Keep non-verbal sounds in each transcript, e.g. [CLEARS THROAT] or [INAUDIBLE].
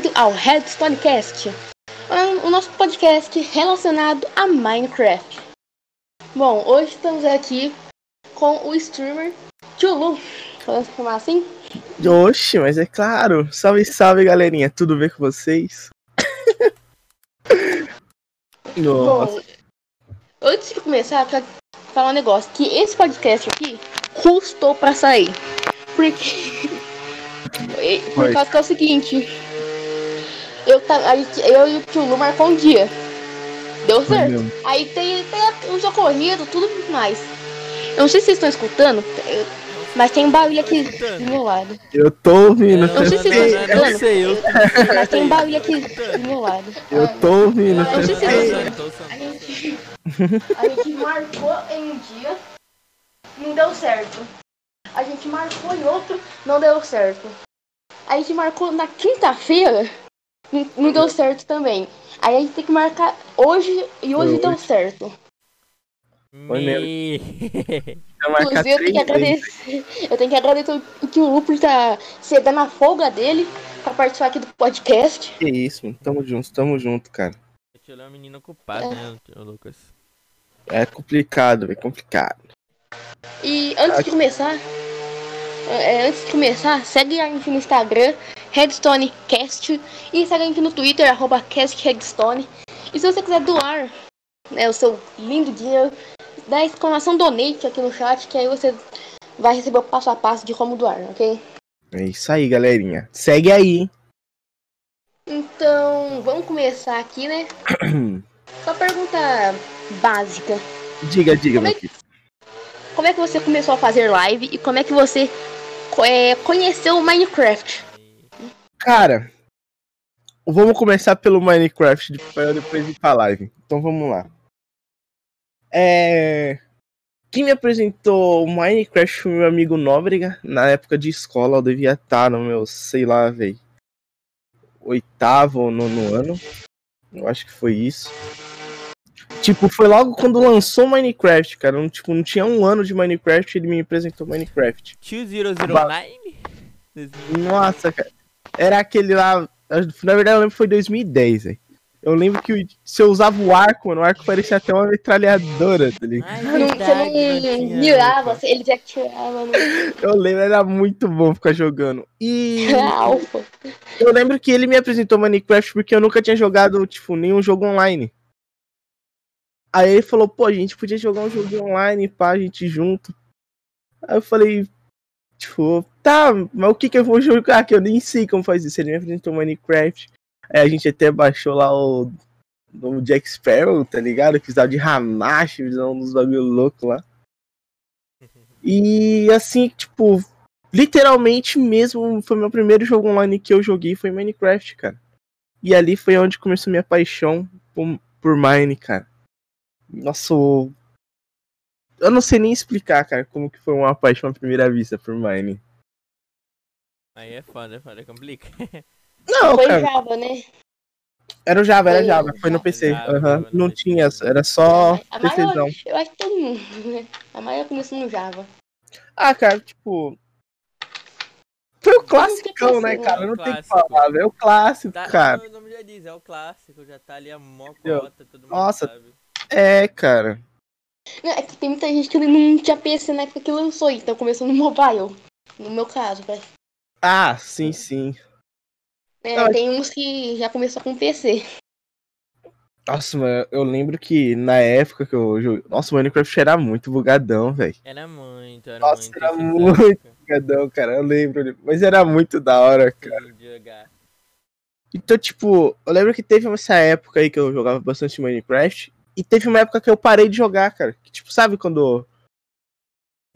bem-vindo ao Redstonecast, o nosso podcast relacionado a Minecraft. Bom, hoje estamos aqui com o streamer Tchulu, podemos chamar assim? Oxe, mas é claro. Salve, salve, galerinha. Tudo bem com vocês? [LAUGHS] Nossa. Bom, antes de começar, eu quero falar um negócio. Que esse podcast aqui custou pra sair. Porque... [LAUGHS] Por causa que é o seguinte... Eu, a gente, eu e o tio Lu marcou um dia. Deu certo. Aí tem, tem os ocorridos, tudo mais. Eu não sei se vocês estão escutando. Mas tem um barulho aqui do meu lado. Eu tô ouvindo. Eu não sei se vocês estão escutando. sei, eu. Mas tem um barulho aqui do meu lado. Eu tô ouvindo. Eu não sei se vocês estão escutando. A gente, a gente marcou em um dia, não deu certo. A gente marcou em outro, não deu certo. A gente marcou na quinta-feira, não deu certo também. Aí a gente tem que marcar hoje e hoje deu certo. Foi mesmo. Inclusive, eu tenho que agradecer. Eu tenho que agradecer que o Lupo tá cedendo a folga dele pra participar aqui do podcast. Que isso, tamo junto, tamo junto, cara. Ele é uma menina ocupada, é. né, Lucas? É complicado, é complicado. E antes de começar, é, antes de começar, segue a gente no Instagram, RedstoneCast, e segue a gente no Twitter, arroba CastRedstone. E se você quiser doar né, o seu lindo dinheiro, dá exclamação donate aqui no chat, que aí você vai receber o passo a passo de como doar, ok? É isso aí, galerinha. Segue aí. Então, vamos começar aqui, né? [CLEARS THROAT] Só pergunta básica. Diga, diga, como é, que, como é que você começou a fazer live e como é que você é, conheceu o Minecraft? Cara, vamos começar pelo Minecraft para depois ir pra live. Então vamos lá. É... Quem me apresentou Minecraft foi meu amigo Nóbrega. Na época de escola, eu devia estar no meu, sei lá, velho, oitavo ou nono ano. Eu acho que foi isso. Tipo, foi logo quando lançou Minecraft, cara. Não, tipo, não tinha um ano de Minecraft ele me apresentou Minecraft. 2009? Nossa, cara. Era aquele lá. Na verdade, eu lembro que foi 2010, velho. Eu lembro que se eu usava o arco, mano, o arco parecia até uma metralhadora, tá ligado? Ai, verdade, você não mirava, ele já tirava. [LAUGHS] Eu lembro, era muito bom ficar jogando. E. eu lembro que ele me apresentou Minecraft porque eu nunca tinha jogado, tipo, nenhum jogo online. Aí ele falou, pô, a gente podia jogar um jogo online, pá, a gente junto. Aí eu falei, tipo, tá, mas o que que eu vou jogar? Que eu nem sei como faz isso. Ele me apresentou Minecraft. Aí a gente até baixou lá o nome Jack Sparrow, tá ligado? Que precisava de Hamashi, visão dos bagulho louco lá. E assim, tipo, literalmente mesmo foi meu primeiro jogo online que eu joguei foi Minecraft, cara. E ali foi onde começou minha paixão por, por Mine, cara. Nossa, eu não sei nem explicar, cara, como que foi uma paixão à primeira vista por Mine. Aí é foda, é foda, complica. Não, foi cara. Java, né? Era o Java, era Java, foi no PC. Java, uhum. Não tinha, era só a PCzão. eu acho que todo mundo, né? A maioria começou no Java. Ah, cara, tipo. Foi o clássico, né, cara? Não tem o que falar, é o clássico, tá, cara. O nome já diz, é o clássico, já tá ali a mocota, todo mundo Nossa, sabe. É, cara. Não, é que tem muita gente que não tinha PC na época que lançou, então começou no [LAUGHS] mobile. No meu caso, velho. Ah, sim, sim. É, não, tem uns que já começou com PC. Nossa, mano, eu lembro que na época que eu joguei. Nossa, o Minecraft era muito bugadão, velho. Era muito, era Nossa, muito. era muito bugadão, cara. Eu lembro. Mas era muito da hora, cara. Então, tipo, eu lembro que teve essa época aí que eu jogava bastante Minecraft. E teve uma época que eu parei de jogar, cara. Que, tipo, sabe quando.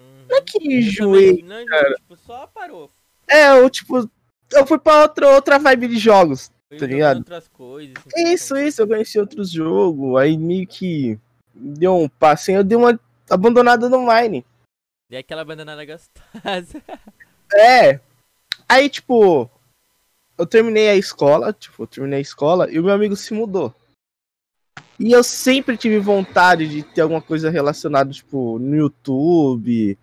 Uhum. Não é que enjoei, não. Tipo, só parou. É, eu, tipo, eu fui pra outra, outra vibe de jogos, Foi tá ligado? Outras coisas. Assim, isso, isso, eu conheci outros jogos, aí meio que deu um passinho, eu dei uma abandonada no Mine. Dei aquela abandonada gostosa. [LAUGHS] É. Aí, tipo, eu terminei a escola, tipo, eu terminei a escola e o meu amigo se mudou. E eu sempre tive vontade de ter alguma coisa relacionada, tipo, no YouTube,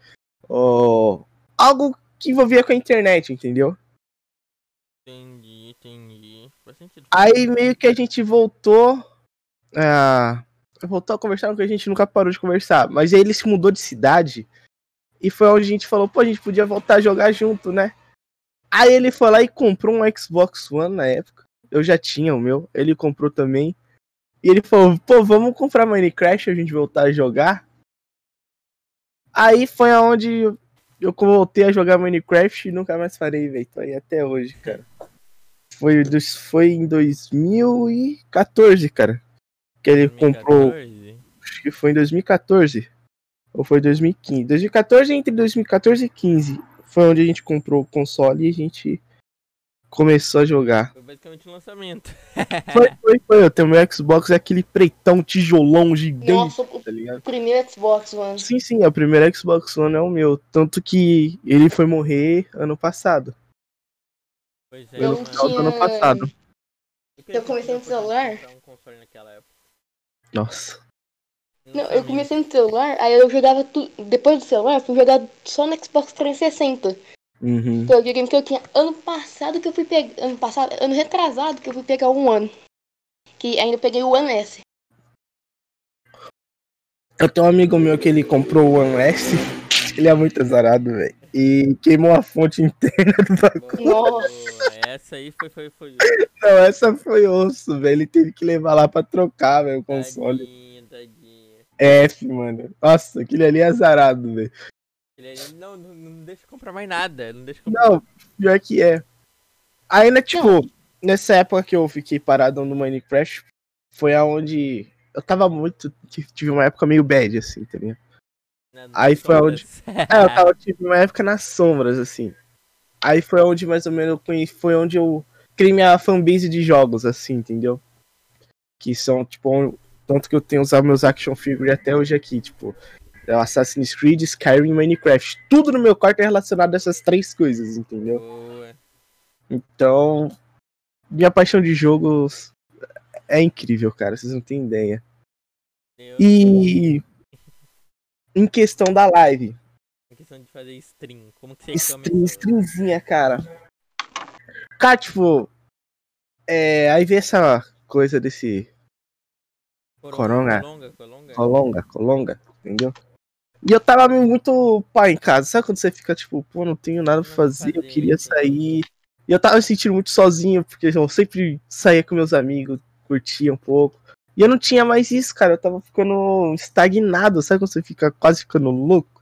ou algo que envolvia com a internet, entendeu? Entendi, entendi. faz sentido. Aí meio que a gente voltou. A... Voltou a conversar, porque a gente nunca parou de conversar. Mas aí ele se mudou de cidade. E foi onde a gente falou, pô, a gente podia voltar a jogar junto, né? Aí ele foi lá e comprou um Xbox One na época. Eu já tinha o meu. Ele comprou também. E ele falou, pô, vamos comprar Minecraft a gente voltar a jogar. Aí foi aonde eu voltei a jogar Minecraft e nunca mais parei, velho. Tô aí até hoje, cara. Foi, dos, foi em 2014, cara. Que ele 2014? comprou. Acho que foi em 2014. Ou foi 2015? 2014 entre 2014 e 15. Foi onde a gente comprou o console e a gente começou a jogar. Foi basicamente o um lançamento. [LAUGHS] foi, foi, foi. Eu tenho meu Xbox, é aquele pretão, tijolão gigante. Nossa, tá o primeiro Xbox One. Sim, sim, o primeiro Xbox One é o meu. Tanto que ele foi morrer ano passado. Pois é, no final do ano passado. Eu comecei no celular. Nossa. Não, eu comecei no celular, aí eu jogava tu... depois do celular, eu fui jogar só no Xbox 360. Uhum. Foi o videogame que eu tinha ano passado que eu fui pegar. Ano passado, ano retrasado que eu fui pegar um ano. Que ainda peguei o One S. Eu tenho um amigo meu que ele comprou o One S. [LAUGHS] Ele é muito azarado, velho. E queimou a fonte interna do bagulho. Nossa. Essa aí foi, foi, foi. [LAUGHS] Não, essa foi osso, velho. Ele teve que levar lá pra trocar, velho, o console. Tadinho, tadinho. F, mano. Nossa, aquele ali é azarado, velho. Não, não, não deixa comprar mais nada. Não deixa comprar. Não, pior que é. Ainda, tipo, nessa época que eu fiquei parado no Minecraft, foi aonde eu tava muito. Tive uma época meio bad, assim, tá ligado? Aí foi onde. é, eu tava, tive uma época nas sombras, assim. Aí foi onde mais ou menos eu conheci. Foi onde eu criei minha fanbase de jogos, assim, entendeu? Que são, tipo, tanto que eu tenho usado meus action figures até hoje aqui, tipo, é Assassin's Creed, Skyrim e Minecraft. Tudo no meu quarto é relacionado a essas três coisas, entendeu? Boa. Então, minha paixão de jogos é incrível, cara. Vocês não têm ideia. E em questão da live. Em questão de fazer stream, como que você stream, Streamzinha, cara. Cara, tipo, é, aí vê essa coisa desse Coronga. Colonga, colonga, colonga, colonga, entendeu? E eu tava muito pai em casa. Sabe quando você fica tipo, pô, não tenho nada pra fazer, eu queria sair. E eu tava me sentindo muito sozinho, porque eu sempre saía com meus amigos, curtia um pouco. E eu não tinha mais isso, cara. Eu tava ficando estagnado. Sabe quando você fica quase ficando louco?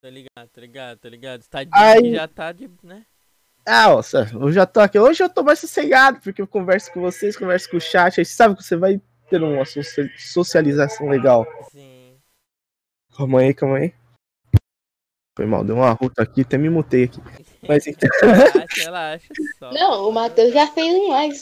Tá ligado, tá ligado, tá ligado. Tá Aí... já tá de, né? Ah, ó, eu já tô aqui. Hoje eu tô mais sossegado, porque eu converso com vocês, converso com o chat. Aí sabe que você vai ter uma socialização legal. Sim. Calma aí, calma aí. Foi mal, deu uma ruta aqui, até me mutei aqui. Mas [LAUGHS] então. Relaxa, relaxa. Só. Não, o Matheus já fez um live.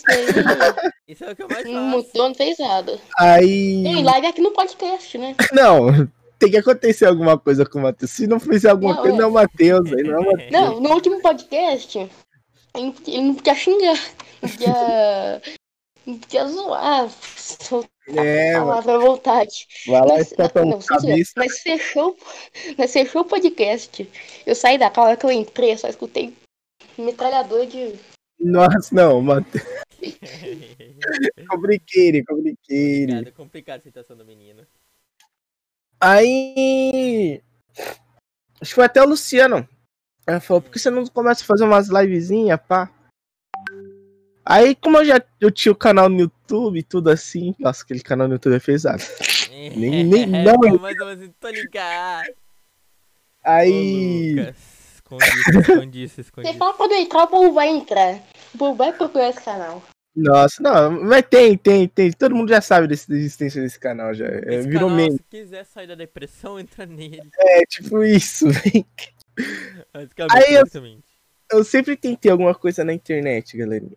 Isso é o que eu mais faço. Não mutou, não fez nada. Aí. Tem live aqui no podcast, né? Não, tem que acontecer alguma coisa com o Matheus. Se não fizer alguma não, coisa, é. não é o Matheus. Aí não, é Mateus. não, no último podcast, ele não podia xingar. Não podia. Não podia zoar. É, palavra à vontade. Vai lá mas, não, cabeça. mas fechou, mas fechou o podcast. Eu saí da hora que eu entrei, só escutei metralhador de. Nossa, não, mano. compliqueire, compliqueire. É complicado a situação do menino. Aí. Acho que foi até o Luciano. Ela falou, por que você não começa a fazer umas livezinhas, pá? Aí, como eu já eu tinha o canal no YouTube e tudo assim, nossa, aquele canal no YouTube é pesado. [LAUGHS] nem, nem, não. Mas eu assim, tô ligado. Aí. Ô, esconde isso, esconde isso, Você fala quando entrar, o povo vai entrar. O povo vai procurar esse canal. Nossa, não, mas tem, tem, tem. Todo mundo já sabe desse, da existência desse canal já. É, virou canal, meme. Se quiser sair da depressão, entra nele. É, tipo isso, [LAUGHS] Aí eu, eu sempre tentei alguma coisa na internet, galerinha.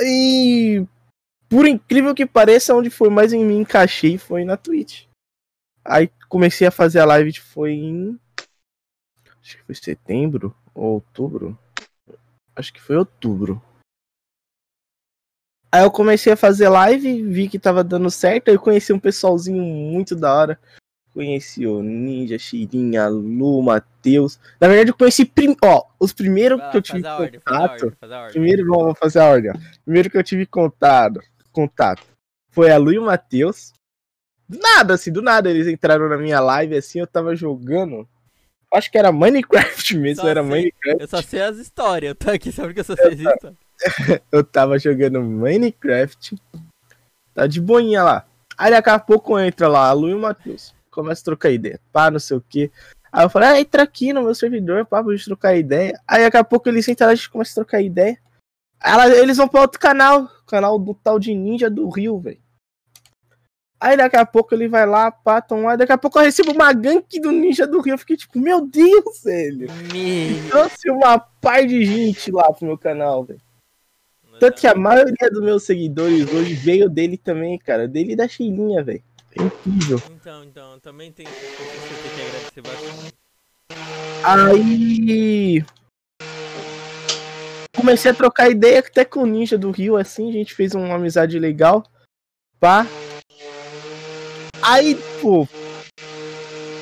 E por incrível que pareça, onde foi mais em me encaixei foi na Twitch. Aí comecei a fazer a live, foi em. Acho que foi setembro ou outubro. Acho que foi outubro. Aí eu comecei a fazer live, vi que tava dando certo, aí eu conheci um pessoalzinho muito da hora. Conheci o Ninja, Chirinha, Lu, Matheus. Na verdade, eu conheci. Prim... Ó, os primeiros ah, que eu tive ordem, contato. Ordem, primeiro, vamos fazer a ordem. Primeiro que eu tive contato, contato foi a Lu e o Matheus. Do nada, assim, do nada eles entraram na minha live assim, eu tava jogando. Acho que era Minecraft mesmo, só era sei, Minecraft. Eu só sei as histórias, eu tô aqui só porque eu só sei as histórias. [LAUGHS] eu tava jogando Minecraft. Tá de boinha lá. Aí daqui a pouco entra lá a Lu e o Matheus. Começa a trocar ideia. Pá, não sei o que. Aí eu falei, ah, entra aqui no meu servidor, pá, pra gente trocar ideia. Aí daqui a pouco eles entram, a gente começa a trocar ideia. Ela, eles vão pra outro canal, canal do tal de Ninja do Rio, velho. Aí daqui a pouco ele vai lá, pá, tomar. Daqui a pouco eu recebo uma gank do Ninja do Rio. Eu fiquei tipo, meu Deus, velho. Me... Trouxe uma par de gente lá pro meu canal, velho. Tanto que a maioria dos meus seguidores hoje veio dele também, cara. Dele e da Cheirinha, velho. É incrível. Então, então, também tem que agradecer bastante. Aí. Comecei a trocar ideia até com o Ninja do Rio, assim, a gente fez uma amizade legal. Pá. Aí, pô.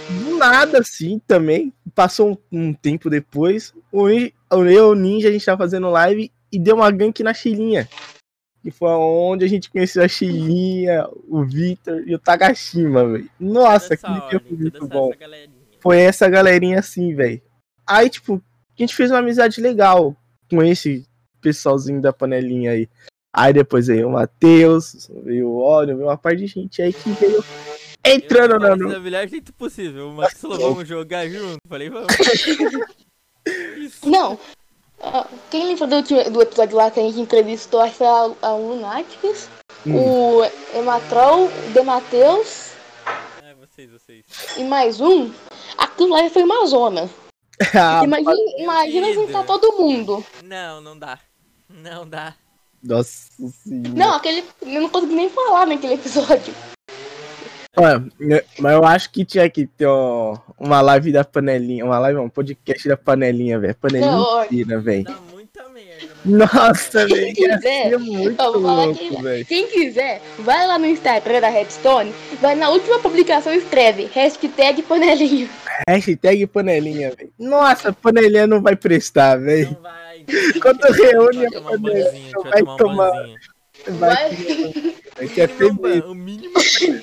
Do nada, assim, também. Passou um, um tempo depois. O, eu e o Ninja, a gente tava fazendo live e deu uma gank na Chilinha. Que foi onde a gente conheceu a Chilinha, o Victor e o Tagashima, velho. Nossa, aquele dia foi muito bom. Essa foi essa galerinha assim, velho. Aí, tipo, a gente fez uma amizade legal com esse pessoalzinho da panelinha aí. Aí depois veio o Matheus, veio o Óleo, veio uma parte de gente aí que veio entrando na. Da melhor jeito possível. O Marcelo, vamos jogar junto. Falei, vamos. [LAUGHS] Não, quem lembra do, do episódio lá que a gente entrevistou acho que foi a, a Lunaticus, hum. o Ematrol, o Demateus. É, vocês, vocês. E mais um. Aquilo lá foi uma zona. [LAUGHS] ah, imagina imagina juntar todo mundo. Não, não dá. Não dá. Nossa senhora. Não, aquele. Eu não consegui nem falar naquele episódio. Ué, mas eu acho que tinha que ter ó, uma live da panelinha, uma live, um podcast da panelinha, velho. Panelinha inteira, velho. Dá muita merda. Nossa, velho. Quiser, muito louco, velho. Quem quiser, vai lá no Instagram da Redstone, vai na última publicação e escreve hashtag panelinha. Hashtag panelinha, velho. Nossa, panelinha não vai prestar, velho. Não vai. Quando reúne a panelinha, vai tomar. Vai, vai que é [LAUGHS] o mínimo.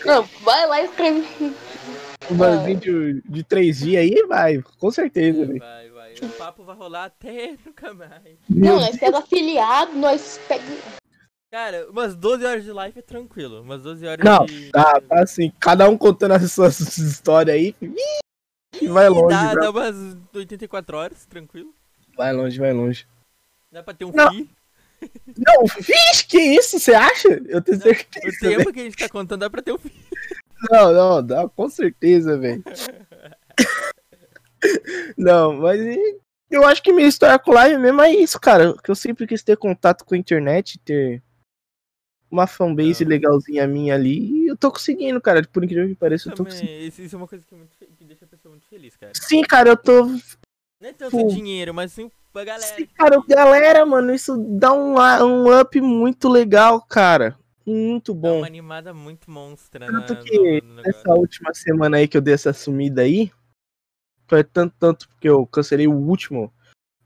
Não, vai lá e escreve. Um banzinho de, de três dias aí, vai, com certeza. Vai, vai, vai. O papo vai rolar até [LAUGHS] nunca mais. Não, nós pega afiliado, nós pega. Cara, umas 12 horas de live é tranquilo. Umas 12 horas Não, de. tá, tá assim, cada um contando as suas [LAUGHS] histórias aí. E vai longe. Dá, dá umas 84 horas, tranquilo. Vai longe, vai longe. Dá pra ter um Não. FI. Não, vixe, que isso, você acha? Eu tenho não, certeza. O tempo véio. que a gente tá contando dá pra ter um filho. Não, não, dá com certeza, velho. não, mas eu acho que minha história com live mesmo é isso, cara. Que eu sempre quis ter contato com a internet, ter uma fanbase não. legalzinha minha ali. E eu tô conseguindo, cara. Por incrível que pareça, eu tô conseguindo. Isso é uma coisa que, é muito, que deixa a pessoa muito feliz, cara. Sim, cara, eu tô. Não é tanto Pô. dinheiro, mas sim pra galera. Sim, cara, galera, mano, isso dá um, um up muito legal, cara. Muito bom. É uma animada muito monstra, Tanto né, que no, no essa última semana aí que eu dei essa sumida aí, foi tanto, tanto porque eu cancelei o último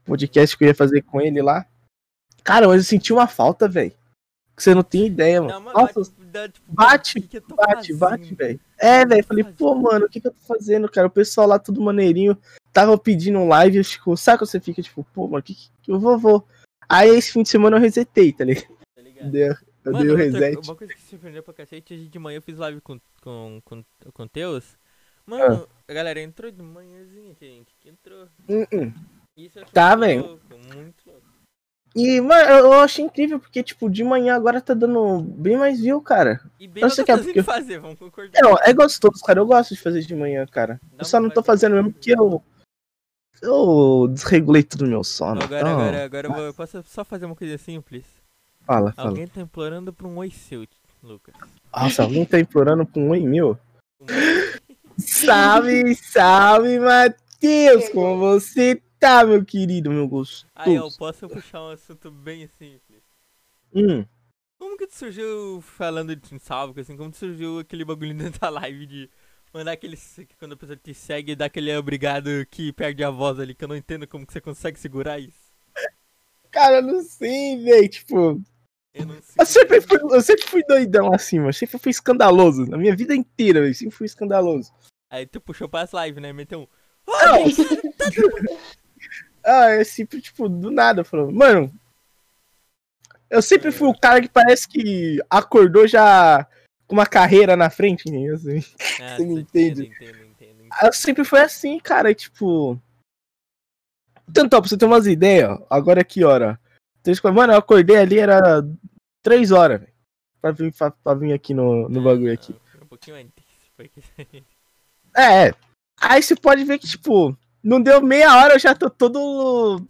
podcast que eu ia fazer com ele lá. Cara, mas eu senti uma falta, velho. Que você não tem ideia, mano. Não, Nossa, bate, tipo, bate, que que bate, bate, velho. É, velho. Falei, pô, mano, o que, que eu tô fazendo, cara? O pessoal lá tudo maneirinho tava pedindo um live, eu, tipo, sabe quando você fica tipo, pô, mano, que, que eu vou, vou. Aí esse fim de semana eu resetei, tá ligado? Tá ligado? Deu, eu mano, dei o reset. Outra, uma coisa que se surpreendeu pra cacete, hoje de manhã eu fiz live com, com, com, com o Teus. Mano, ah. a galera entrou de manhãzinha, gente, que entrou. Uh -uh. Isso tá, velho. Muito louco. E, mano, eu achei incrível, porque, tipo, de manhã agora tá dando bem mais view, cara. E bem eu sei que é porque... fazer, vamos concordar. Não, é gostoso, cara. Eu gosto de fazer de manhã, cara. Não, eu só não tô fazendo mesmo porque eu eu desregulei tudo no meu sono. Agora, então... agora, agora eu, vou, eu posso só fazer uma coisa simples? Fala, fala. Alguém tá implorando pra um oi seu, Lucas. Nossa, alguém tá implorando pra um oi meu? [LAUGHS] salve, salve, Matheus! Como você tá, meu querido, meu gostoso? Aí, eu posso puxar um assunto bem simples. Hum. Como que tu surgiu falando de salve, assim, como tu surgiu aquele bagulho [LAUGHS] dentro da live de Mandar aquele. Quando a pessoa te segue, dá aquele obrigado que perde a voz ali, que eu não entendo como que você consegue segurar isso. Cara, eu não sei, velho. Tipo. Eu, não sei eu, sempre fui, eu sempre fui doidão assim, mano. Sempre fui escandaloso. Na minha vida inteira, velho. Sempre fui escandaloso. Aí tu puxou pras lives, né? Meteu um. Oh, [LAUGHS] ah, é sempre, tipo, do nada, falou, mano. Eu sempre fui o cara que parece que acordou já com uma carreira na frente, né? Assim. Ah, você me entende? Entendo, entendo, entendo, Eu sempre foi assim, cara, tipo. Tanto, ó, pra você ter umas ideias, agora que hora? Mano, eu acordei ali, era 3 horas, velho. Pra vir, pra, pra vir aqui no, no bagulho aqui. Um pouquinho antes. [LAUGHS] É, aí você pode ver que, tipo, não deu meia hora, eu já tô todo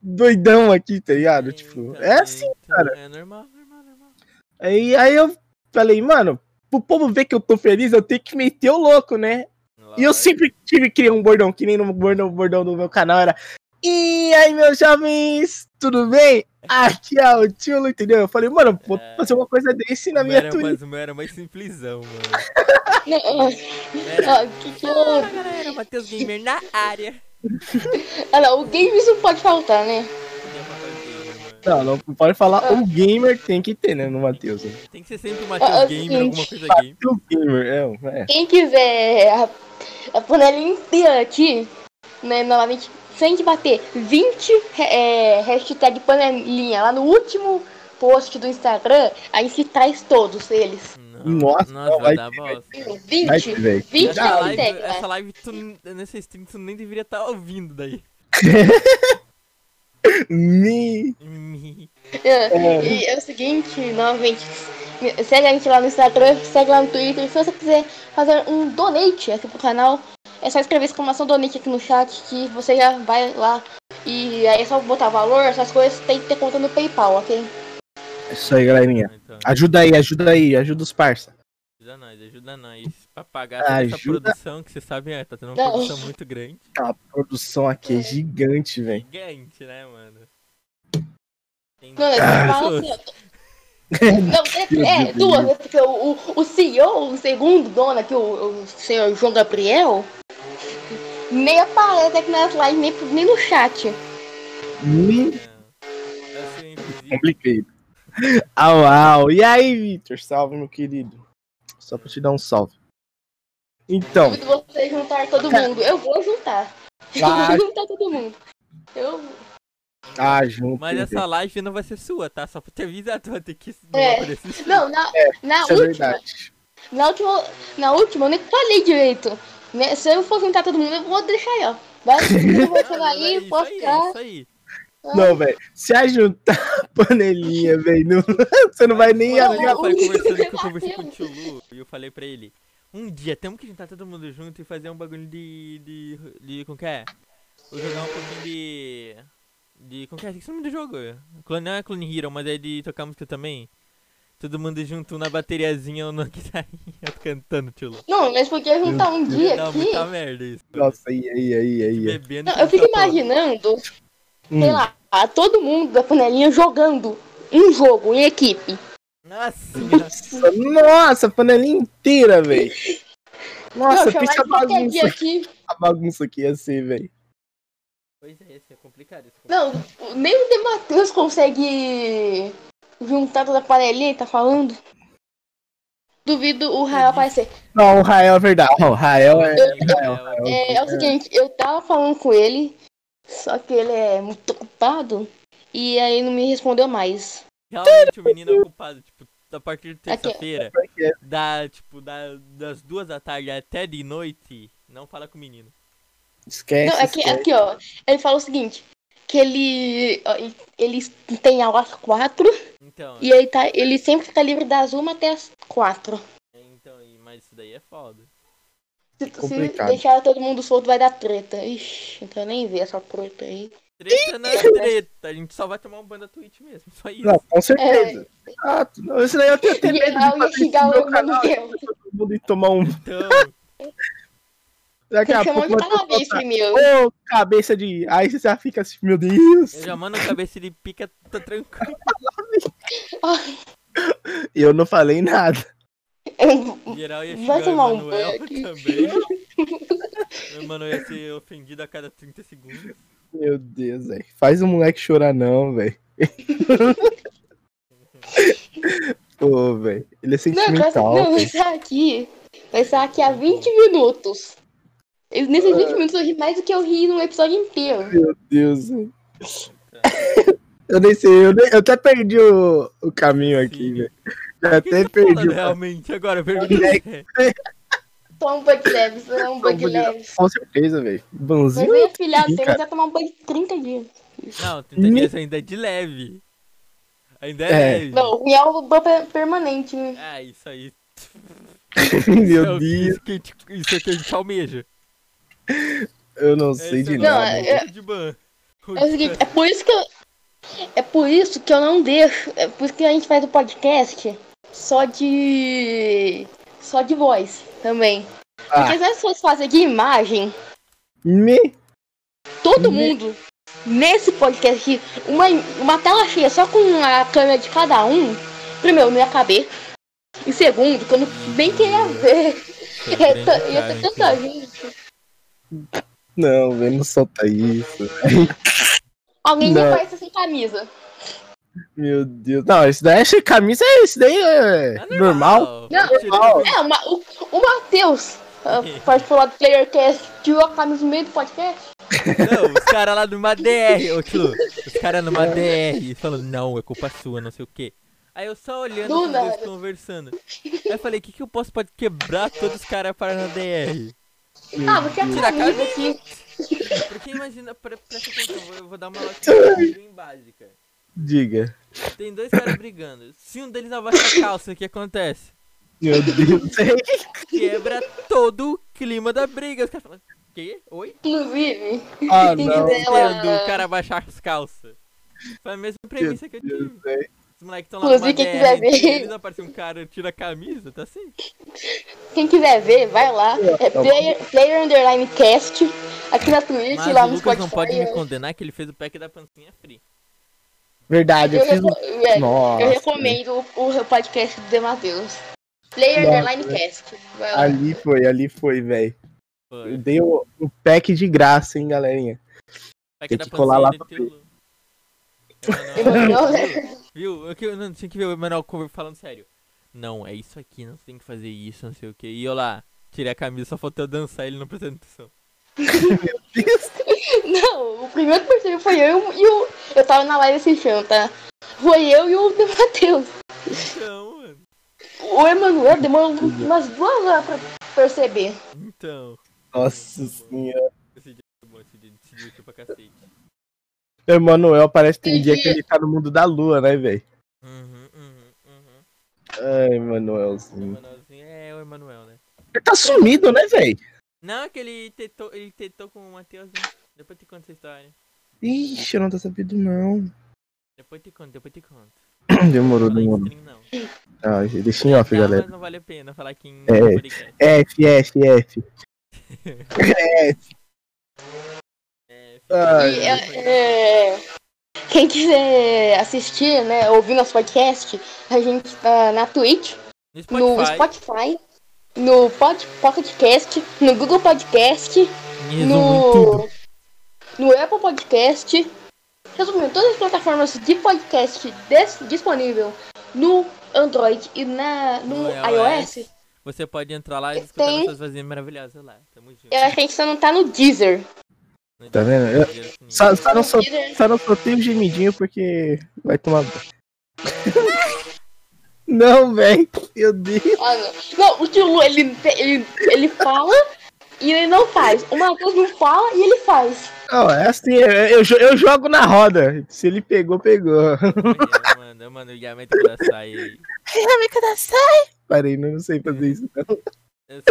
doidão aqui, tá ligado? É, tipo, então, é assim, então, cara. É normal, normal, normal. Aí, aí eu falei, mano, pro povo ver que eu tô feliz, eu tenho que meter o louco, né? Lá e eu vai. sempre tive que criar um bordão, que nem no bordão, bordão do meu canal era e aí, meus jovens, tudo bem? Aqui é o tio, entendeu? Eu falei, mano, vou é... fazer uma coisa desse na minha era, Twitch. Mas o meu era mais simplesão, mano. era... [LAUGHS] que que Fala, galera, Matheus Gamer na área. Olha o games não pode faltar, né? Não, não pode falar ah. o gamer tem que ter, né, no Matheus. Tem que ser sempre o Matheus ah, Gamer, alguma coisa gamer. gamer, é, é. Quem quiser a, a panelinha inteira aqui, né, novamente se a gente bater 20 é, hashtag panelinha lá no último post do Instagram, a gente traz todos eles. Nossa, Nossa vai, dar bosta. 20, vai, 20 essa live, essa live tu, nessa stream tu nem deveria estar tá ouvindo daí. [LAUGHS] Me. Me. É, é. E é o seguinte, novamente, segue a gente lá no Instagram, segue lá no Twitter. Se você quiser fazer um donate aqui pro canal, é só escrever exclamação donate aqui no chat que você já vai lá. E aí é só botar valor, essas coisas, tem que ter conta no PayPal, ok? É isso aí, galerinha. Então. Ajuda aí, ajuda aí, ajuda os parça. Ajuda nós, ajuda nós. Pra pagar ajuda... essa produção que você sabe, é, tá tendo uma produção muito grande. A produção aqui é gigante, velho. Gigante, né, mano? Tem Mano, fala assim, não, é, é duas, né? Porque o, o, CEO, o segundo dono aqui, o, o senhor João Gabriel, nem aparece aqui nas lives, nem, nem no chat. Hum. É, [LAUGHS] Complicado. Au, au. E aí, Victor? Salve, meu querido. Só pra te dar um salve. Então. Se você juntar todo mundo, eu vou juntar. Eu vou juntar todo mundo. Eu. Ah, junto. Mas essa live não vai ser sua, tá? Só pra ter avisado, vai ter que é. Não, na, é, na é última. É na última. Na última eu nem falei direito. Né? Se eu for juntar todo mundo, eu vou deixar aí, ó. Vai você [LAUGHS] aí, é posso ficar. Isso aí. Ah. Não, velho. Se ajuntar [LAUGHS] a panelinha, velho, [LAUGHS] você não vai nem abrir a conversando com, eu conversei com o tio Lu e eu falei pra ele: um dia temos que juntar todo mundo junto e fazer um bagulho de. de. de. como que é? Vou jogar um pouquinho de. De. Como que é? Esqueci o nome do jogo. Não é Clone Hero, mas é de tocar música também. Todo mundo junto na bateriazinha ou na [LAUGHS] guitarrinha cantando, tio. Não, mas podia juntar um dia Não, aqui. muita merda isso. Nossa, aí, aí, aí, aí. Bebendo não, eu fico imaginando, hum. sei lá, todo mundo da panelinha jogando um jogo em equipe. Nossa, nossa, nossa panelinha inteira, velho. Nossa, pensa a bagunça aqui. A bagunça aqui ia ser, velho. Pois é, isso é complicado. Isso é complicado. Não, nem o Dematheus consegue juntar toda a panelinha, tá falando? Duvido o Rael aparecer. Não, o Rael é verdade. o Rael é. Eu, Rael, Rael, é, é o seguinte, eu tava falando com ele, só que ele é muito ocupado, e aí não me respondeu mais. Realmente o menino é ocupado, tipo, a partir de terça-feira, da, tipo, da, das duas da tarde até de noite, não fala com o menino. Esquece. Não, aqui, esquece. aqui, ó. Ele fala o seguinte: que ele. Ele tem aula às quatro. Então. E ele, tá, ele sempre fica livre das uma até as quatro. Então, mas isso daí é foda. Se, se deixar todo mundo solto, vai dar treta. Ixi, então nem ver essa treta aí. Treta não é treta, a gente só vai tomar um banho da Twitch mesmo, só isso. Não, com certeza. É. Ah, não, isso daí eu tenho até medo de fazer isso no meu canal. Todo mundo ir tomar um... Então... Daqui a pouco de parabéns primeiro. Ô, cabeça de. Aí você já fica assim, meu Deus. Eu já mando cabeça de pica, tá tranquilo. [LAUGHS] eu não falei nada. E Geral ia Vai tomar um banho. também. o Emanuel ia ser ofendido a cada 30 segundos. Meu Deus, velho. Faz o moleque chorar, não, velho. [LAUGHS] Pô, velho. Ele é Não, vai, sentimental. não, vai velho. estar aqui. Vai estar aqui há 20 minutos. Nesses 20 minutos eu ri mais do que eu ri num episódio inteiro. Meu Deus, velho. [LAUGHS] Eu nem sei, eu, nem- eu até perdi o, o caminho aqui, velho. Eu até tá perdi. falando o- realmente agora? Eu pergunto. [LAUGHS] Toma um bug leves, toma um bug leves. Com certeza, velho. Mas Bonzinho. aí, filhado, cara. vai tomar um bug de 30 dias. Não, 30 Me- dias ainda é de leve. Ainda é, É. leve. Não, o ruim é o ban per- permanente. né? Ah, isso aí. [LAUGHS] Meu isso é o- Deus, Isso, que gente- isso é que a gente almeja. eu não É sei de Não, nada. é- o de ban. O É o de seguinte, é por isso que eu. É por isso que eu não deixo. É por isso que a gente faz o podcast só de. só de voz também. Ah. Porque as pessoas fazem de imagem, Me... todo Me- mundo nesse podcast aqui, uma, uma tela cheia só com a câmera de cada um, primeiro, não ia caber. E segundo, que eu não, nem queria ver. Foi Ia ter- tanta gente. Não, velho, não solta isso. Alguém Não. faz isso sem camisa. Meu Deus. Não, isso daí é camisa, isso daí é, É normal. Não, normal. É, uma, o, o Matheus ah, [LAUGHS] participou do Playercast, tirou a camisa no meio do podcast. Não, os caras lá numa [LAUGHS] DR, ô os caras numa DR falando, não, é culpa sua, não sei o quê. Aí eu só olhando Do os dois conversando. Aí eu falei, o que, que eu posso pode quebrar todos os caras para na DR? Ah, você é Tira a camisa aqui. Porque imagina, pre presta atenção, eu vou- eu vou dar uma lógica [LAUGHS] bem básica. Diga. Tem dois caras brigando. Se um deles abaixa a calça, o que acontece? Meu Deus. [LAUGHS] Quebra todo o clima da briga. Os caras falam, quê? Oi? Inclusive, ah, [LAUGHS] não. ela- o cara abaixar as calças. Foi a mesma premissa que eu tive. Os moleques estão lá Inclusive, quem DR, quiser ver. eles aparece um cara, tira a camisa, tá assim? quem quiser ver, vai lá. É player, player Underline Cast. Aqui na Twitch, Mas lá o no Lucas Spotify. não pode me condenar que ele fez o pack da pancinha free. Verdade, eu Eu, fiz reco- é, Nossa. eu recomendo o, o podcast do Matheus. Player. Underline Cast. Ali foi, ali foi, velho. Eu dei o, o pack de graça, hein, galerinha. Pack Tem que colar lá pra né? Viu? Eu, que- não, tinha que ver o Emanuel Cover falando sério. Não, é isso aqui, não tem que fazer isso, não sei o que. E eu lá, tirei a camisa, só faltou eu dançar ele não prestando atenção. [LAUGHS] [LAUGHS] Não, o primeiro que percebeu foi eu e o. Eu tava na live assistindo, tá? Foi eu e o [LAUGHS] Matheus. Então, mano. O Emanuel demorou umas duas horas pra perceber. Então. Nossa senhora. Esse dia foi bom, esse dia se divertiu pra cacete. Emanuel parece que tem dia que- ele tá no mundo da lua, né, velho? Uhum, uhum, uhum. Ai, O Emanuelzinho. Emanuelzinho é o Emanuel, né? Ele tá sumido, né, velho? Não, é que ele tetou, ele tetou com o Matheus, né? Depois te conto essa história. Ixi, eu não tô sabendo, não. Depois te conto, depois te conto. [COUGHS] Demorou, demorou. stream, não. Ah, deixa em off, Não, galera. mas não vale a pena falar aqui em É. podcast. F, F, F. [LAUGHS] É, Ai, E, é, é, quem quiser assistir, né, ouvir nosso podcast, a gente tá na Twitch, no no Spotify, Spotify, no Pod, Pocket Cast, no Google Podcast, em tudo. No, Apple Podcast. Resumindo, todas as plataformas de podcast dis- disponível no Android e na, no, No iOS. Você pode entrar lá e escutar Tem- nossas vozinhas maravilhosas lá. Tamo junto. Eu acho que a gente só não tá no Deezer. Tá vendo? Eu- Só, só, não Deezer. só não soltei o gemidinho porque vai tomar banho. [LAUGHS] Não, velho. Meu Deus. Ah, não. Não, o tio Lu, ele, ele, ele fala e ele não faz. O Matheus não fala e ele faz. Não, é assim, eu, eu, jo- eu jogo na roda. Se ele pegou, pegou. Mano, mano, o Yamete Kudasai aí. Parei, não sei fazer isso. Não. Eu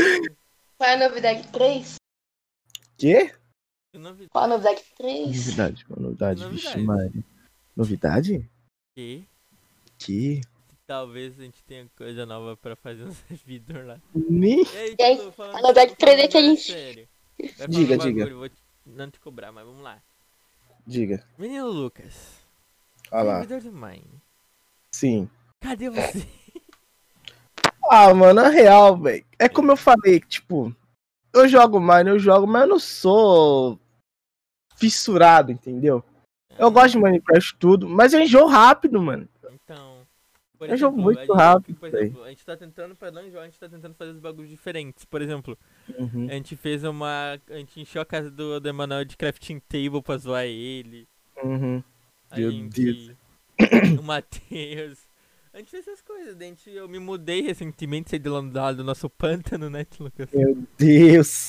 Qual é a novidade 3? Quê? novidade. Qual é a novidade 3? Novidade, uma novidade. Novidade. Vixe, Maria. Novidade? Que Que? Talvez a gente tenha coisa nova pra fazer no [LAUGHS] servidor lá. Nem. E aí, E a novidade vou falar 3 é que a bagulho gente- sério. Vai Diga, um diga. bagulho, Vou te- não te cobrar, mas vamos lá. Diga. Menino Lucas, Olha lá. servidor do Mine. Sim. Cadê você? [LAUGHS] Ah, mano, é real, velho. É como eu falei, tipo, eu jogo Mine, eu jogo, mas eu não sou fissurado, entendeu? Eu é. gosto de Minecraft tudo, mas eu enjoo rápido, mano. Por eu jogo muito rápido. Por exemplo, a gente tá tentando, pra não enjoar, a gente tá tentando fazer os bagulhos diferentes. Por exemplo, uhum. a gente fez uma. A gente encheu a casa do, do Emanuel de crafting table pra zoar ele. Uhum. A Meu gente, Deus. [COUGHS] O Matheus. A gente fez essas coisas, a gente, eu me mudei recentemente, saí de lá do nosso pântano, né, Lucas? Meu Deus!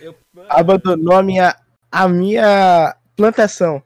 Eu, Abandonou a minha, a minha plantação.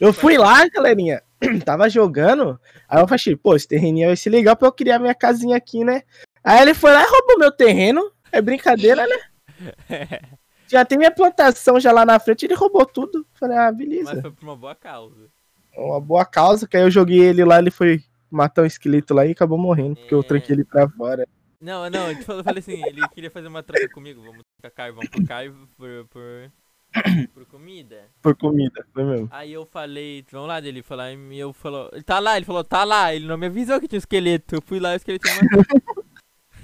eu fui lá, galerinha, [CLEARS THROAT] tava jogando, aí eu falei, pô, esse terreninho vai ser legal pra eu criar minha casinha aqui, né? Aí ele foi lá e roubou meu terreno, é brincadeira, né? [LAUGHS] já tem minha plantação já lá na frente, ele roubou tudo. Falei, ah, beleza. Mas foi por uma boa causa uma boa causa, que aí eu joguei ele lá, ele foi matar um esqueleto lá e acabou morrendo, porque eu é. tranquei ele pra fora. Não, não, eu falei assim, ele queria fazer uma troca comigo, vamos trocar carvão por carvão, por, por, [CLEARS THROAT] por comida. Por comida, foi mesmo. Aí eu falei, vamos lá dele, falar, e eu falou, ele tá lá, ele falou, tá lá, ele não me avisou que tinha um esqueleto, eu fui lá e o esqueleto me matou.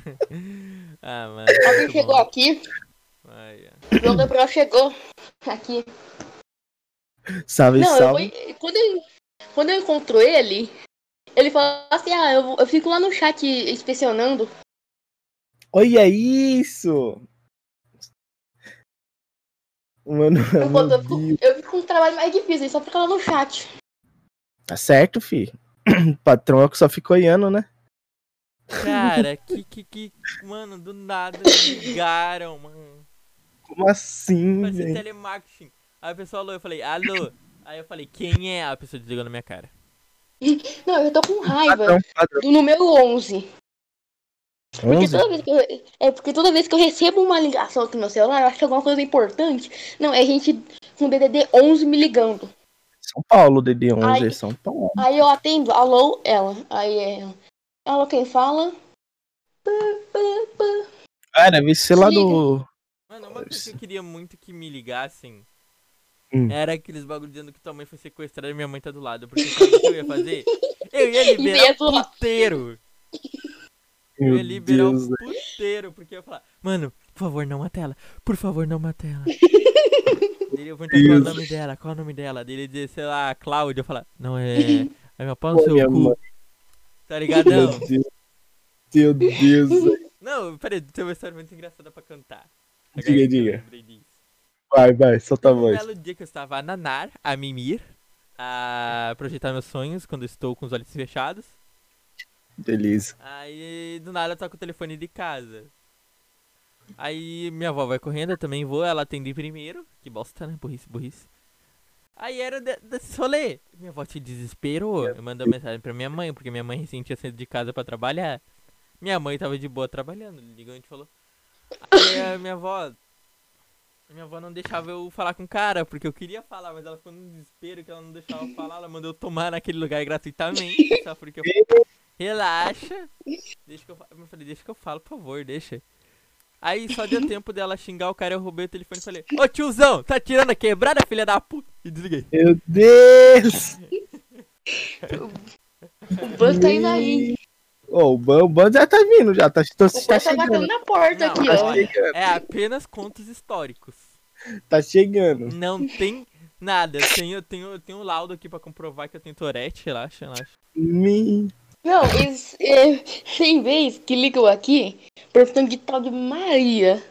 [LAUGHS] ah, mano. Alguém chegou bom. aqui. Ai, o João Gabriel chegou aqui. Salve, não, salve. Eu, quando, eu, quando eu encontro ele, ele fala assim, ah, eu, eu fico lá no chat inspecionando. Olha isso! Mano, eu, eu, fico, eu fico com um trabalho mais difícil, só fica lá no chat. Tá certo, fi. [CLEARS THROAT] patrão é o que só fica olhando, né? Cara, [LAUGHS] que, que, que. Mano, do nada ligaram, mano. Como assim? Parece telemarketing. Aí a pessoa alô, eu falei, alô. Aí eu falei, quem é? A pessoa desligou na minha cara. [LAUGHS] Não, eu tô com raiva padrão, padrão. do número 11. Porque toda, vez que eu, é porque toda vez que eu recebo uma ligação aqui no meu celular, eu acho que é alguma coisa importante. Não, é gente com DDD 11 me ligando. São Paulo, DDD 11, aí, São Paulo. Aí eu atendo, alô, ela. Aí é. Alô, quem fala? Cara, deve ser lá do. Mano, uma coisa que eu queria muito que me ligassem Hum. Era aqueles bagulho dizendo que tua mãe foi sequestrada e minha mãe tá do lado. Porque sabe o que eu ia fazer? Eu ia [LAUGHS] liberar o puteiro. Eu ia liberar o puteiro. Porque eu ia falar, mano, por favor, não mata ela. Por favor, não mata ela. [LAUGHS] Dele eu vou entrar qual é o nome dela, qual é o nome dela? Dele dizer, sei lá, Cláudia, eu falar, não é. Aí meu pau no seu cu. Mãe. Tá ligado? Meu Deus. Meu Deus. Não, peraí, tem uma história muito engraçada pra cantar. Diga, diga. Vai, vai, solta a voz. Um belo dia que eu estava a nanar, a mimir, a projetar meus sonhos quando estou com os olhos fechados. Beleza. Aí do nada eu toco o telefone de casa. Aí minha avó vai correndo, eu também vou, ela atende primeiro. Que bosta, né? Burrice, burrice. Aí era desse rolê. Minha avó se desesperou. Eu mandei uma mensagem pra minha mãe, porque minha mãe recém tinha saído de casa pra trabalhar. Minha mãe tava de boa trabalhando, ligou e falou. Aí a minha avó, minha avó não deixava eu falar com o cara, porque eu queria falar, mas ela ficou no desespero que ela não deixava eu falar. Ela mandou eu tomar naquele lugar gratuitamente, só porque eu Relaxa. Deixa que eu, eu falei, deixa que eu falo, por favor, deixa. Aí só deu [LAUGHS] tempo dela xingar o cara, eu roubei o telefone e falei, ô tiozão, tá tirando a quebrada, filha da puta? E desliguei. Meu Deus! o Buzz tá indo aí. Oh, o Band já tá vindo, já tá, tô, o tá, tá batendo na porta não, aqui, tá ó. Chegando. É apenas contos históricos. Tá chegando. Não tem nada. Eu tenho, eu tenho, eu tenho um laudo aqui pra comprovar que eu tenho Tourette, relaxa, relaxa. Me... Não, eles, é, tem vez que ligam aqui perguntando de tal de Maria.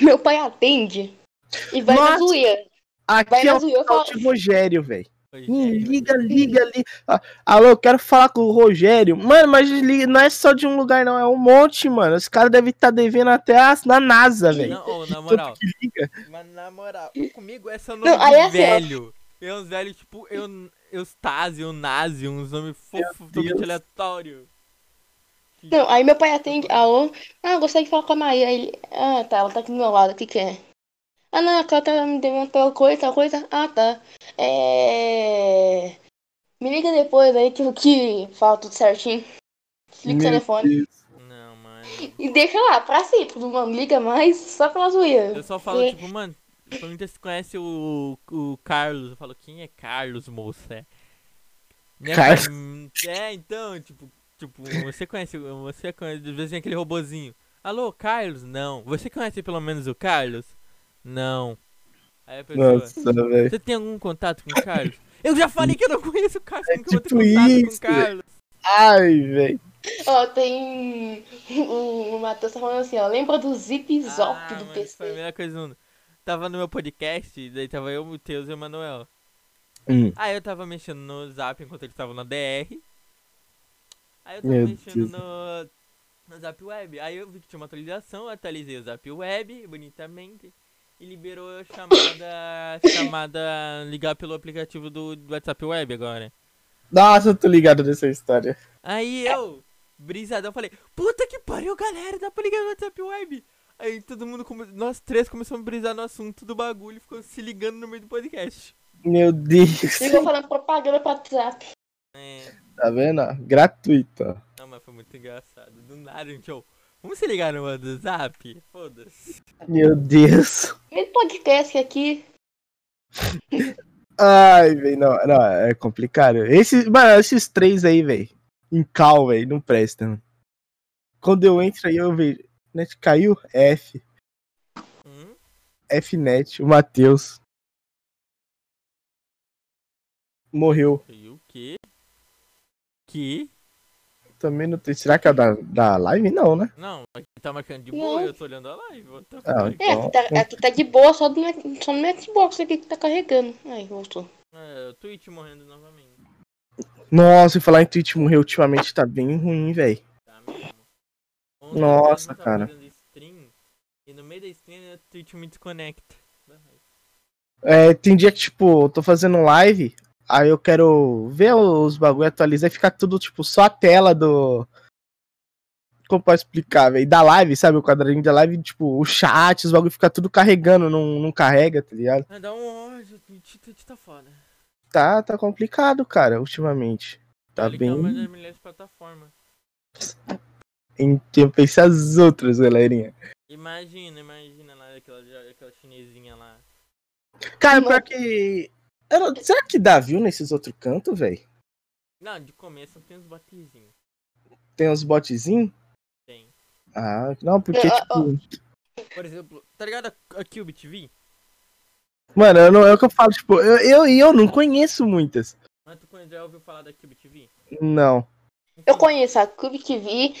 Meu pai atende e vai Nossa, na zoeira. Aqui vai é na zoeira, o falo... de Rogério, velho. Liga, liga, liga. Ah, alô, eu quero falar com o Rogério. Mano, mas não é só de um lugar, não. É um monte, mano. Os caras devem estar tá devendo até a, na NASA, velho. Oh, na moral. Mas na moral, comigo essa nome não, é velho. É uns velhos, tipo, eu, Eustácio, Nazi, uns nomes fofos, totalmente aleatórios. Não, aí meu pai atende. Alô? Ah, gostaria de falar com a Maria. Ele, ah, tá, ela tá aqui do meu lado. O que que é? Ah, não, aquela tá me devendo tal coisa, tal coisa. Ah, tá. É. Me liga depois aí que o que fala tudo certinho. Desliga o telefone. Não, mano. E deixa lá, pra sempre. Não liga mais só pela zoeira. Eu só falo, tipo, mano, pergunta se conhece o, o Carlos. Eu falo, quem é Carlos, moça? É. Carlos? [LAUGHS] É, então, tipo, Tipo, você conhece, você conhece, às vezes aquele robozinho. Alô, Carlos? Não. Você conhece pelo menos o Carlos? Não. Aí a pessoa, Nossa, você tem algum contato com o Carlos? Eu já falei que eu não conheço o Carlos, é como tipo que eu vou ter tipo contato isso, com o Carlos? Ai, velho. Ó, tem. O, o Matheus tá falando assim, ó. Lembra do Zip Zop ah, do PC? Foi a melhor coisa do mundo. Tava no meu podcast, daí tava eu, o Teus e o Manuel. Hum. Aí eu tava mexendo no Zap enquanto ele tava na DR. Aí eu tava Meu mexendo no, no Zap Web. Aí eu vi que tinha uma atualização, atualizei o Zap Web bonitamente e liberou a chamada. [COUGHS] chamada ligar pelo aplicativo do, do WhatsApp Web agora. Nossa, eu tô ligado nessa história. Aí eu, brisadão, falei, puta que pariu, galera, dá pra ligar no WhatsApp Web. Aí todo mundo, nós três começamos a brisar no assunto do bagulho e ficou se ligando no meio do podcast. Meu Deus. Ficou falando propaganda pro WhatsApp. É. Tá vendo? Gratuita. Não, mas foi muito engraçado. Do nada, gente, ó. Vamos se ligar no WhatsApp? Foda-se. Meu Deus. Esse podcast aqui. [LAUGHS] Ai, velho, não, não, é complicado. Esses, mano, esses três aí, velho. Em cal, velho, não prestam. Quando eu entro aí, eu vejo. Net caiu? F. Hum? Fnet, o Matheus. Morreu. E o quê? Que? Também não tem. Será que é da, da live? Não, né? Não, aqui tá marcando de boa e eu tô olhando a live. Ah, então... É, aqui tá, aqui tá de boa, só, do, só no Xbox aqui que tá carregando. Aí, voltou. É, o Twitch morrendo novamente. Nossa, e falar em Twitch morrer ultimamente tá bem ruim, velho. Tá. Ontem Nossa, cara. Stream, e no meio da stream o Twitch me desconecta. É, tem dia que, tipo, eu tô fazendo live, Aí eu quero ver os bagulho atualizar e ficar tudo, tipo, só a tela do. Como posso explicar, velho? Da live, sabe? O quadradinho da live, tipo, o chat, os bagulho fica tudo carregando, não, não carrega, tá ligado? É, dá um ódio, Twitch tá foda. Tá, tá complicado, cara, ultimamente. Tá Ele bem. Das plataformas. Em que pensar as outras, galerinha. Imagina, imagina lá aquela, aquela chinesinha lá. Cara, pior que era, será que dá view nesses outros cantos, velho? Não, de começo tem uns botzinhos. Tem uns botzinhos? Tem. Ah, não, porque, tipo... Por exemplo, tá ligado a Cube TV? Mano, eu não, é o que eu falo, tipo, eu, eu, eu não conheço muitas. Mas tu já ouviu falar da Cube TV? Não. Eu conheço a Cube TV,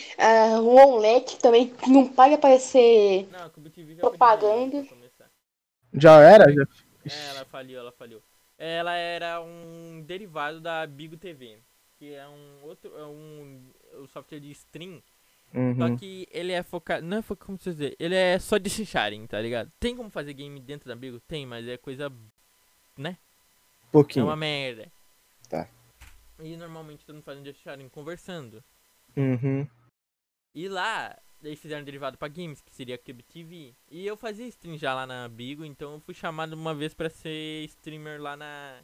o OLED também não paga aparecer não, a Cube TV já propaganda. Já era? Já... É, ela faliu, ela faliu ela era um derivado da Bigo TV, que é um outro, é um, um software de stream. Uhum. Só que ele é focado, não é focado, como você dizer, ele é só de sharing, tá ligado? Tem como fazer game dentro da Bigo? Tem, mas é coisa, né? Pouquinho. É uma merda. E normalmente todo mundo faz um de sharing conversando. Uhum. E lá, Daí fizeram um derivado pra games, que seria Cube TV. E eu fazia stream já lá na Bigo, então eu fui chamado uma vez pra ser streamer lá na.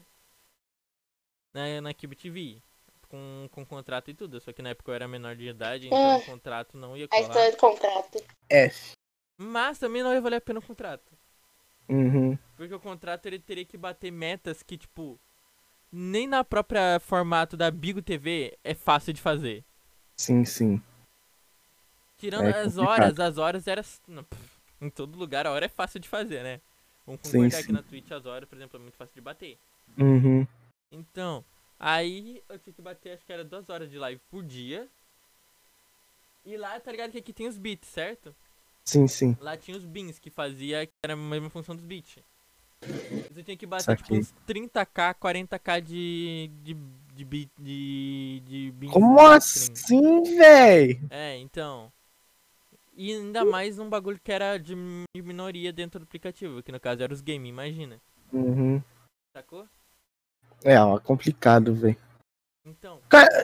Na, na Cube TV. Com, com contrato e tudo. Só que na época eu era menor de idade, então é. o contrato não ia colar. A história do contrato. É. Mas também não ia valer a pena o contrato. Uhum. Porque o contrato ele teria que bater metas que, tipo, nem na própria formato da Bigo TV é fácil de fazer. Sim, sim. Tirando é as horas, as horas era. Em todo lugar a hora é fácil de fazer, né? Vamos concordar sim, sim. que na Twitch as horas, por exemplo, é muito fácil de bater. Uhum. Então, aí eu tinha que bater, acho que era duas horas de live por dia. E lá, tá ligado que aqui tem os beats, certo? Sim, sim. Lá tinha os bins, que fazia, que era a mesma função dos beats. Você tinha que bater, tipo, uns 30k, 40k de, de, de de, de beats. Como assim, véi? É, então... E ainda mais num bagulho que era de minoria dentro do aplicativo, que no caso era os games, imagina. Uhum. Sacou? É, ó, complicado, velho. Então. Cara...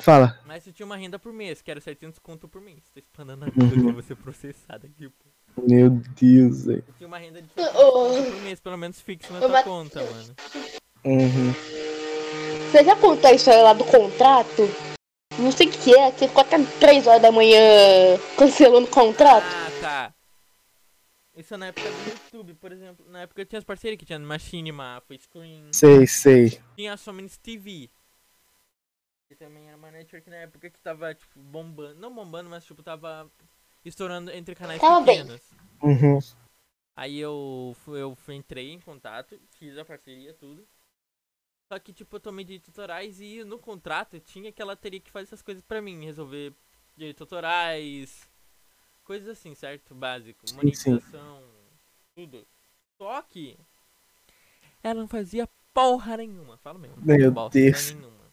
Fala. Mas você tinha uma renda por mês, que era 700 conto por mês. Tô expandando a vida uhum. você processado aqui, pô. Meu Deus, velho. Tinha uma renda de 700 conto por mês, pelo menos fixo na tua conta, mano. Uhum. Você já contou a história lá do contrato? Não sei o que é, que ficou até 3 horas da manhã cancelando o contrato. Ah, tá. Isso é na época do YouTube, por exemplo. Na época tinha as parcerias que tinha Machinima, foi Screen. Sei, sei. Tinha a Somnis TV. E também era uma network na época que tava, tipo, bombando. Não bombando, mas, tipo, tava estourando entre canais tava pequenos. Uhum. Aí eu, eu entrei em contato, fiz a parceria, tudo. Só que, tipo, eu tomei de tutorais e no contrato tinha que ela teria que fazer essas coisas pra mim, resolver de tutorais, coisas assim, certo? Básico, monetização, tudo. Só que ela não fazia porra nenhuma, fala mesmo. Meu Deus. Nenhuma.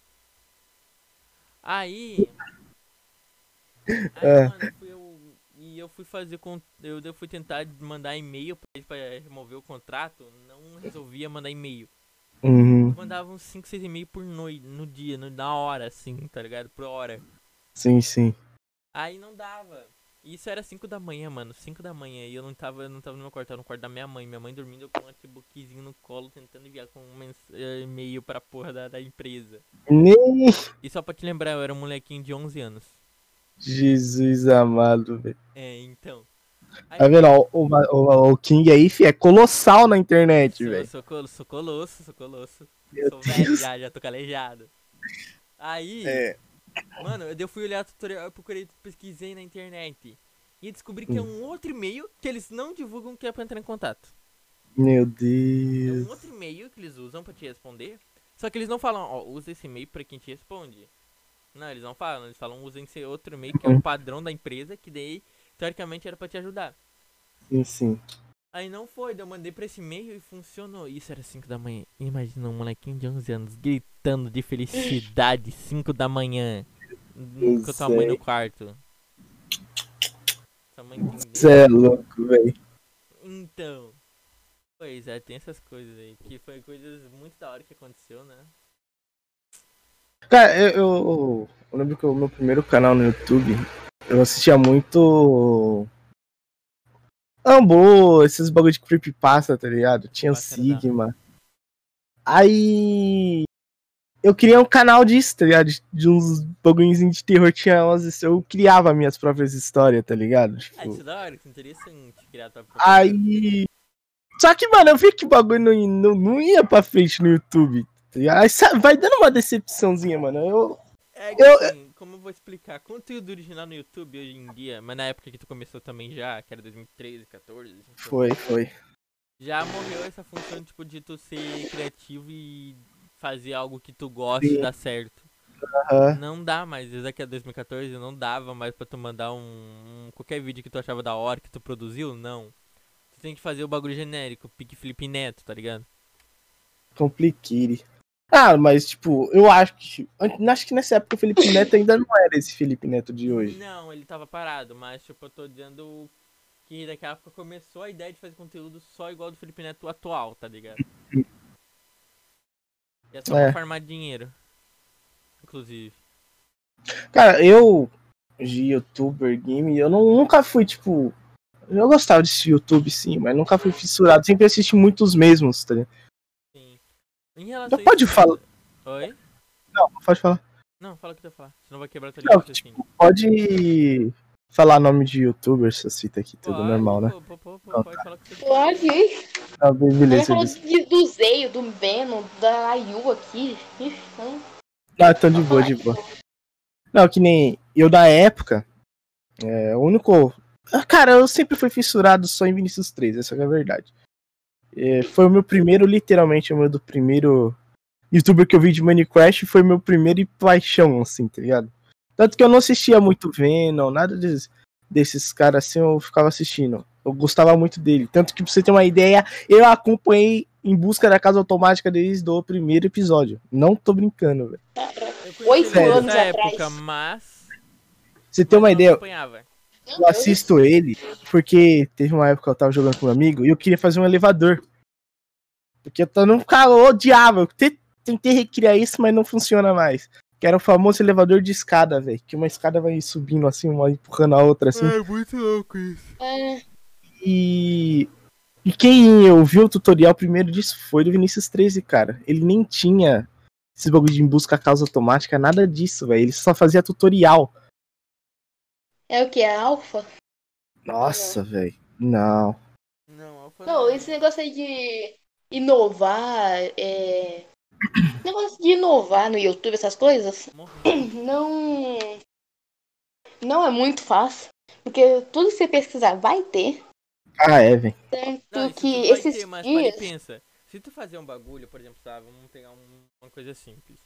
Aí. [LAUGHS] Aí, é. mano, eu, fui fazer. Eu, eu fui tentar mandar e-mail pra ele pra remover o contrato. Não resolvia mandar e-mail. Uhum. Eu mandava uns 5, 6 e-mails por noite, no dia, no, na hora, assim, tá ligado? Por hora. Sim, sim. Aí não dava. Isso era 5 da manhã, mano. 5 da manhã. E eu não tava, eu não tava no meu quarto, tava no quarto da minha mãe. Minha mãe dormindo com um notebookzinho no colo, tentando enviar com um eh, e-mail pra porra da, da empresa. Nem. E só pra te lembrar, eu era um molequinho de 11 anos. Jesus amado, velho. É, então. Aí, tá vendo? O, o, o, King aí, fi, é colossal na internet, velho. Sou, sou, sou colosso, sou colosso. Meu sou velho já, já tô calejado. Aí. É. Mano, eu fui olhar tutorial, eu procurei, pesquisei na internet. E descobri que é um outro e-mail que eles não divulgam que é pra entrar em contato. Meu Deus. É um outro e-mail que eles usam pra te responder. Só que eles não falam, ó, usa esse e-mail pra quem te responde. Não, eles não falam, eles falam, usa esse outro e-mail que é o padrão da empresa, que daí, teoricamente, era pra te ajudar. Sim, sim. Aí não foi, eu mandei pra esse e-mail e funcionou. Isso era 5 da manhã. Imagina um molequinho de 11 anos gritando de felicidade 5 da manhã. Com tua mãe no quarto. Sua mãe Você é louco, velho. Então. Pois é, tem essas coisas aí. Que foi coisas muito da hora que aconteceu, né? Cara, eu, eu, eu lembro que o meu primeiro canal no YouTube, eu assistia muito Ambo, esses bagulho de creepypasta, tá ligado? Tinha o Sigma. Aí. Eu queria um canal disso, tá ligado? De, de uns bagulhos de terror. Tinha umas, eu criava minhas próprias histórias, tá ligado? Tipo... Ah, isso é da hora, que interessante criar tua própria Aí. Só que, mano, eu vi que o bagulho não, não, não ia pra frente no YouTube. Tá Aí vai dando uma decepçãozinha, mano. Eu. É que, eu, assim, como eu vou explicar? Conteúdo original no YouTube hoje em dia, mas na época que tu começou também já, que era 2013, 14. Foi, foi. Já morreu essa função, tipo, de tu ser criativo e fazer algo que tu gosta e dar certo. Uhum. Não dá mais, desde aqui a 2014 não dava mais pra tu mandar um, um, qualquer vídeo que tu achava da hora que tu produziu, não. Tu tem que fazer o bagulho genérico, pique Felipe Neto, tá ligado? Compliquire. Ah, mas tipo, eu acho que. Acho que nessa época o Felipe [COUGHS] Neto ainda não era esse Felipe Neto de hoje. Não, ele tava parado, mas tipo, eu tô dizendo que daquela época começou a ideia de fazer conteúdo só igual do Felipe Neto atual, tá ligado? E é só é. pra farmar dinheiro. Inclusive. Cara, eu de youtuber game, eu não, nunca fui, tipo. Eu gostava de YouTube, sim, mas nunca fui fissurado. Sempre assisti muitos mesmos, tá ligado? Em relação não pode falar. Oi? Não, pode falar. Não, fala o que tu falar. Senão vai quebrar tua não, tipo, Pode falar nome de youtuber, essas fitas aqui, tudo pode, normal, né? Pô, pô, pô, pode falar que você Pode. Ah, beleza. falou do Zeio, do Venom, da Ayu aqui. Então... Ah, então de boa, de boa. Não, que nem eu da época. É, o único. Ah, cara, eu sempre fui fissurado só em Vinicius 3, essa é a verdade. É, foi o meu primeiro, literalmente, o meu do primeiro youtuber que eu vi de Minecraft foi meu primeiro e paixão, assim, tá ligado? Tanto que eu não assistia muito Venom, nada desses, desses caras assim, eu ficava assistindo. Eu gostava muito dele. Tanto que pra você ter uma ideia, eu acompanhei em busca da casa automática desde o primeiro episódio. Não tô brincando, velho. Oito anos época, atrás. mas. Você tem uma ideia? Eu assisto ele porque teve uma época que eu tava jogando com um amigo e eu queria fazer um elevador. Porque eu não ficava, eu odiava. Eu tentei recriar isso, mas não funciona mais. Que era o famoso elevador de escada, velho. Que uma escada vai subindo assim, uma empurrando a outra assim. É muito louco isso. É. E. E quem ouviu o tutorial primeiro disso foi do Vinícius 13, cara. Ele nem tinha esse bagulho de busca causa automática, nada disso, velho. Ele só fazia tutorial. É o que? É alfa? Nossa, velho. Não. Não, alfa não. esse negócio aí de inovar, é, negócio de inovar no YouTube, essas coisas, [CLEARS THROAT] não. Não é muito fácil. Porque tudo que você pesquisar vai ter. Ah, é, velho. Tanto não, que esses ter, mas dias... pensa. Se tu fazer um bagulho, por exemplo, tá, vamos pegar um, uma coisa simples.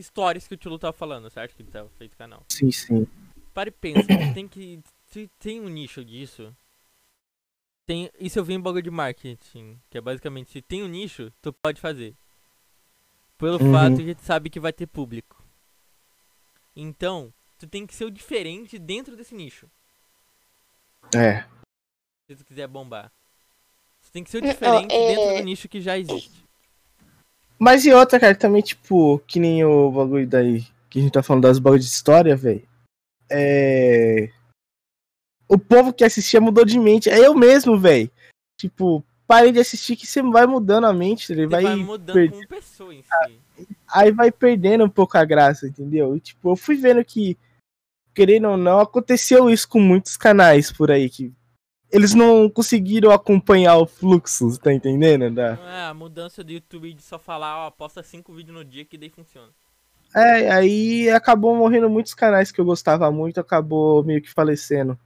Stories que o Tilo tava falando, certo? Que tava feito canal. Sim, sim. Para e pensa, tem que. Se tem um nicho disso. Tem, isso eu vi em bagulho de marketing. Que é basicamente, se tem um nicho, tu pode fazer. Pelo uhum. fato que tu sabe que vai ter público. Então, tu tem que ser o diferente dentro desse nicho. É. Se tu quiser bombar. Tu tem que ser o diferente é... dentro do nicho que já existe. Mas e outra, cara, também, tipo, que nem o bagulho daí, que a gente tá falando das bagulhos de história, velho. É. O povo que assistia mudou de mente. É eu mesmo, velho. Tipo, parei de assistir que você vai mudando a mente, ele vai, vai mudando per... como pessoa em si. Aí vai perdendo um pouco a graça, entendeu? E, tipo, eu fui vendo que, querendo ou não, aconteceu isso com muitos canais por aí, que eles não conseguiram acompanhar o fluxo, tá entendendo? Da... É, a mudança do YouTube de só falar, ó, posta cinco vídeos no dia que daí funciona. É, aí acabou morrendo muitos canais que eu gostava muito, acabou meio que falecendo.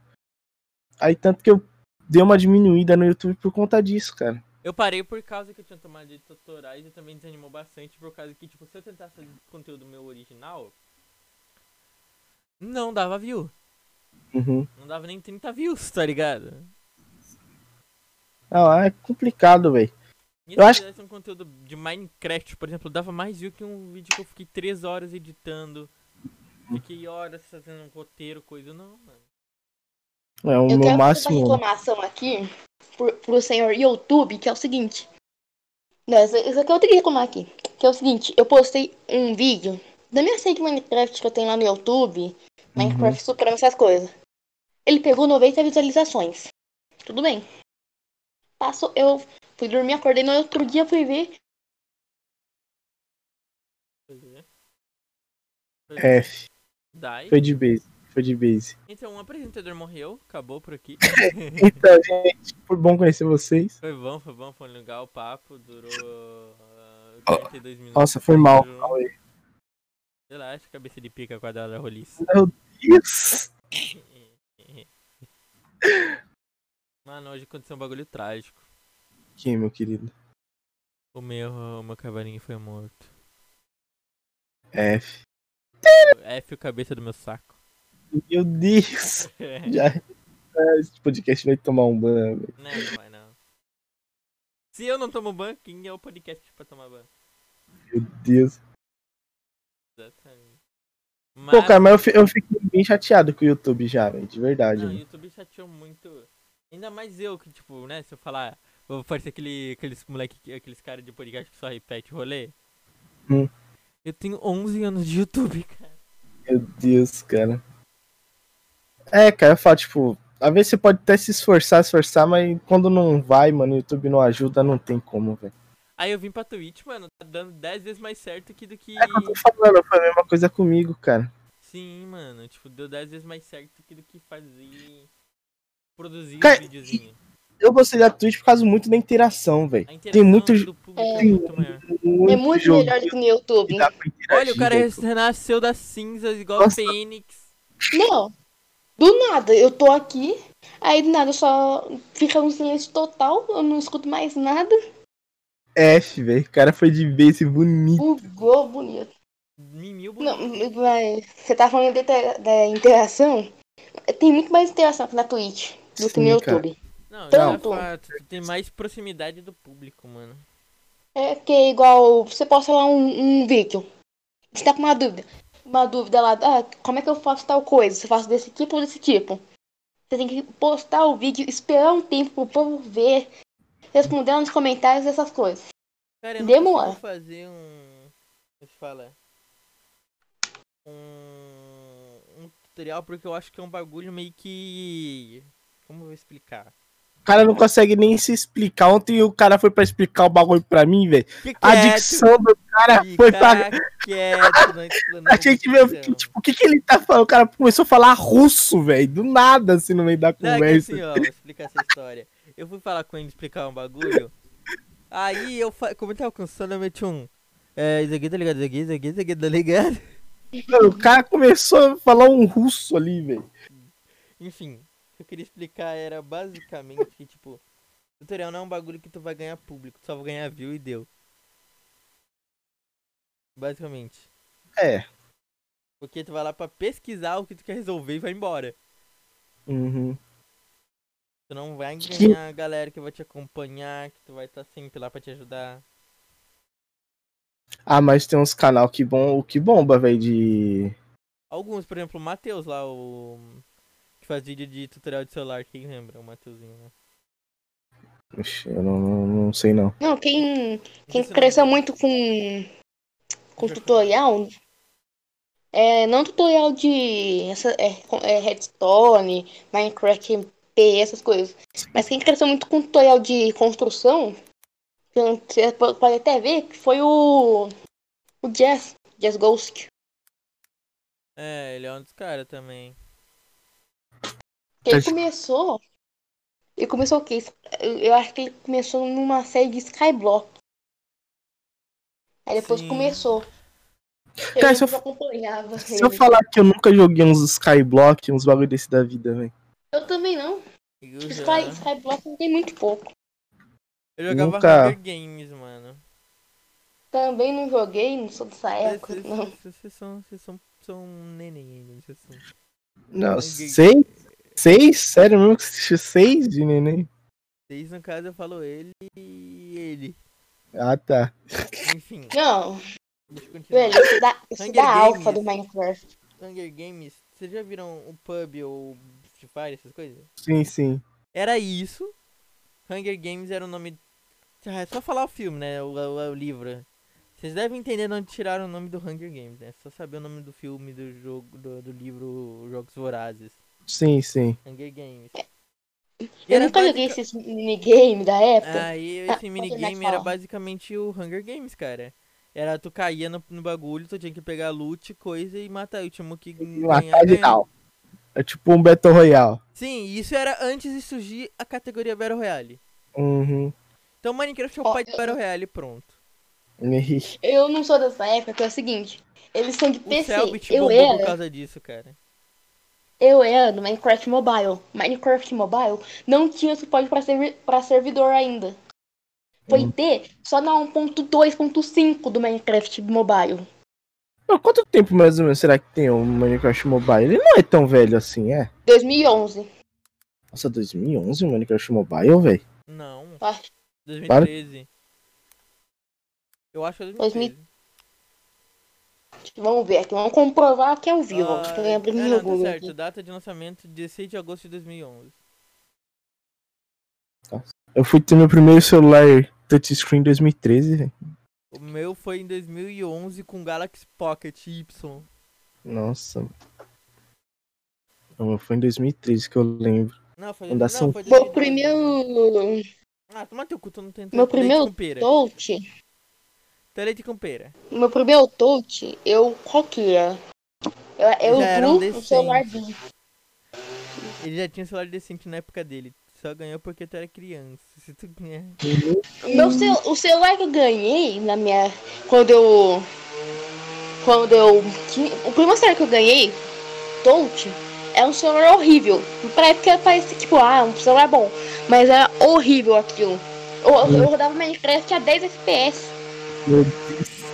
Aí tanto que eu deu uma diminuída no YouTube por conta disso, cara. Eu parei por causa que eu tinha tomado de tutoriais e também desanimou bastante por causa que, tipo, se eu tentasse fazer conteúdo meu original, não dava view. Uhum. Não dava nem 30 views, tá ligado? Não, é complicado, velho. Eu acho que um conteúdo de Minecraft, por exemplo, dava mais view que um vídeo que eu fiquei 3 horas editando. Fiquei horas fazendo um roteiro, coisa. Não, mano. É o eu meu máximo. uma reclamação aqui pro, pro senhor YouTube, que é o seguinte. Não, isso, isso aqui eu tenho que reclamar aqui. Que é o seguinte, eu postei um vídeo da minha série de Minecraft que eu tenho lá no YouTube. Minecraft uhum. superando essas coisas. Ele pegou 90 visualizações. Tudo bem. Passou, eu fui dormir, acordei no outro dia, fui ver. F. Foi de base. Foi de base. Então, um apresentador morreu, acabou por aqui. [LAUGHS] então, gente, foi bom conhecer vocês. Foi bom, foi bom, foi legal o papo, durou uh, 42 minutos. Nossa, foi mal. Acho cabeça de pica quadrada roliça. Meu Deus! [LAUGHS] Mano, hoje aconteceu um bagulho trágico. Quem, meu querido? O meu, o meu cavalinho foi morto. F. F o cabeça do meu saco. Meu Deus! [LAUGHS] Já... Esse podcast vai tomar um ban, velho. Não, não vai não. Se eu não tomo ban, quem é o podcast pra tomar ban? Meu Deus. Exatamente. Mas... Pô, cara, mas eu, eu fiquei bem chateado com o YouTube já, velho, de verdade. Não, o YouTube chateou muito. Ainda mais eu, que, tipo, né, se eu falar, vou parecer aquele, aqueles moleque, aqueles caras de podcast que só repete o rolê. Hum. Eu tenho 11 anos de YouTube, cara. Meu Deus, cara. É, cara, eu falo, tipo, às vezes você pode até se esforçar, esforçar, mas quando não vai, mano, o YouTube não ajuda, não tem como, velho. Aí eu vim pra Twitch, mano, tá dando 10 vezes mais certo aqui do que. É eu tô falando, foi a mesma coisa comigo, cara. Sim, mano, tipo, deu 10 vezes mais certo aqui do que fazer. Produzir cara, um videozinho. Eu gostei da Twitch por causa muito da interação, velho. Tem muito. É, tem muito, muito, é muito melhor do que no YouTube. Olha, o cara renasceu das cinzas igual o Fênix. Não. Do nada, eu tô aqui, aí do nada só fica um silêncio total, eu não escuto mais nada. F, velho. O cara foi de base bonito. Bugou bonito. Mimil bonito. Não, mas você tá falando de, da interação? Tem muito mais interação aqui na Twitch do Sim, que no YouTube. Não, Tanto. É fato, tem mais proximidade do público, mano. É que é igual, você posta lá um, um vídeo. Você tá com uma dúvida uma dúvida lá, ah, como é que eu faço tal coisa? Se eu faço desse tipo ou desse tipo? Você tem que postar o vídeo, esperar um tempo pro povo ver, responder nos comentários essas coisas. Cara, eu Demora. não fazer um. Como se fala? Um, um tutorial porque eu acho que é um bagulho meio que. Como eu vou explicar? O cara não consegue nem se explicar. Ontem o cara foi pra explicar o bagulho pra mim, velho. A dicção do cara foi pra. Quieto, não [LAUGHS] a gente viu, tipo, o que, que ele tá falando? O cara começou a falar russo, velho. Do nada, assim, no meio da conversa. Não, é assim, ó, vou explicar essa história. Eu fui falar com ele explicar um bagulho. Aí eu, como eu tava cansado, eu meti um. É, isso aqui tá ligado, isso aqui, isso aqui, isso aqui, tá ligado? o cara começou a falar um russo ali, velho. Enfim, que eu queria explicar era basicamente que, tipo, tutorial não é um bagulho que tu vai ganhar público, tu só vai ganhar view e deu. Basicamente. É. Porque tu vai lá pra pesquisar o que tu quer resolver e vai embora. Uhum. Tu não vai ganhar a galera que vai te acompanhar, que tu vai estar tá sempre lá pra te ajudar. Ah, mas tem uns canal que bom, que bomba, velho, de. Alguns, por exemplo, o Matheus lá, o. Que faz vídeo de tutorial de celular, quem lembra? O Matheusinho, né? Ixi, eu não, não, não, sei não. Não, quem, quem cresceu muito com, com tutorial. É, não tutorial de essa, é, é, Redstone, Minecraft MP, essas coisas. Mas quem cresceu muito com tutorial de construção, você pode até ver que foi o. O Jazz, Jazz Ghost. É, ele é um dos caras também. Ele começou ele começou o quê? Eu acho que ele começou numa série de Skyblock. Aí depois Sim. começou. Eu Cara, se eu, acompanhava se eu falar que eu nunca joguei uns Skyblock, uns bagulho desse da vida, velho. Eu também não. Sky, Skyblock tem muito pouco. Eu jogava nunca... Hunger Games, mano. Também não joguei, não sou dessa época, cês, não. Vocês são, vocês são, são neném ainda, vocês são... Não, sei, Seis? Sério mesmo que assistiu seis de neném? Seis, no caso, eu falo ele e ele. Ah, tá. Enfim. Não. Velho, isso dá, isso dá alfa do Minecraft. Hunger Games, vocês já viram o pub ou Free Fire, essas coisas? Sim, sim. Era isso. Hunger Games era o nome. É só falar o filme, né? O, o, o livro. Vocês devem entender de onde tiraram o nome do Hunger Games, né? Só saber o nome do filme, do jogo, do, do livro Jogos Vorazes. Sim, sim. Hunger Games. Eu nunca joguei esses minigame da época. Aí esse minigame era basicamente o Hunger Games, cara. Era tu caía no, no bagulho, tu tinha que pegar loot, coisa e matar. Eu tinha que matar geral. É tipo um Battle Royale. Sim, isso era antes de surgir a categoria Battle Royale. Uhum. Então Minecraft é o pai de Battle Royale pronto. [LAUGHS] Eu não sou dessa época, que é o seguinte. Eles são de PC. O Selbit eu era... por causa disso, cara eu era no Minecraft Mobile. Minecraft Mobile não tinha suporte para servi servidor ainda. Foi hum. ter só na 1.2.5 do Minecraft Mobile. quanto tempo mais ou menos será que tem o Minecraft Mobile? Ele não é tão velho assim, é? 2011. Nossa, 2011 o Minecraft Mobile, velho? Não. Ah. 2013. Eu acho que é 2013. Vamos ver aqui, vamos comprovar que é o vivo. Ah, eu lembro é, não, tá certo. Aqui. Data de lançamento 16 de agosto de 2011. Eu fui ter meu primeiro celular touchscreen em 2013, velho. O meu foi em 2011 com Galaxy Pocket Y. Nossa. Não, foi em 2013 que eu lembro. Não, foi, não, foi Meu primeiro. Ah, toma teu cu, tu não tem Meu primeiro touch Leite com pera. Meu primeiro touch, eu. Que é? Eu, eu já um o celular dele. Ele já tinha celular decente na época dele. Só ganhou porque tu era criança. Se tu ganhar. Meu cel o celular que eu ganhei na minha. Quando eu. Quando eu. O primeiro celular que eu ganhei, touch, é um celular horrível. Pra época parece tipo, ah, um celular bom. Mas era horrível aquilo. Eu, eu rodava Minecraft a 10 FPS. Meu Deus.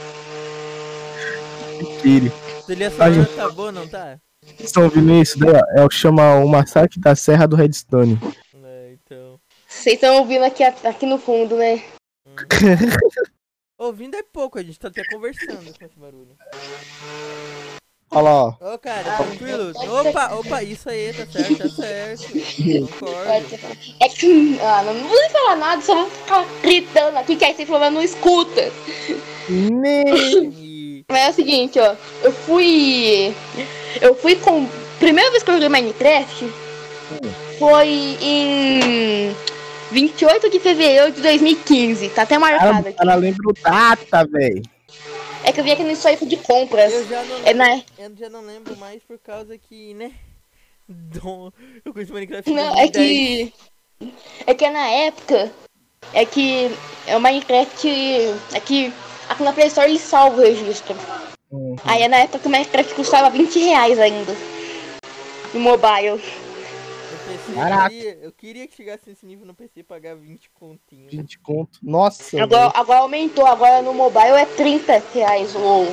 Tire. Trilha sonora tá boa, não tá? Vocês estão ouvindo isso? Né? É o que chama o Massacre da Serra do Redstone. É, então. Vocês estão ouvindo aqui, aqui no fundo, né? Hum. [LAUGHS] ouvindo é pouco, a gente tá até conversando com esse barulho. Olha lá, ó. Ô, cara, tranquilo. Opa, opa, isso aí, tá certo, tá certo. Concordo. É que, ah, não vou falar nada, só vou ficar gritando aqui, que aí você falando não escuta. Nem. Mas é o seguinte, ó. Eu fui. Eu fui com. Primeira vez que eu joguei Minecraft foi em 28 de fevereiro de 2015. Tá até marcado aqui. Ela lembra o data, velho. É que eu vi aqui no site de compras. Eu já não, é, né? eu já não lembro mais por causa que, né? Dom, eu conheço Minecraft. Não, é que. É que na época. É que. É o Minecraft. É que. aqui na Play Store ele salva o registro. Uhum. Aí é na época que o Minecraft custava 20 reais ainda. No mobile. PC, Caraca. Eu queria, eu queria que chegasse nesse nível no PC e pagar 20 continhos. 20 conto. Nossa. Agora, agora, aumentou, agora no mobile é 30 reais o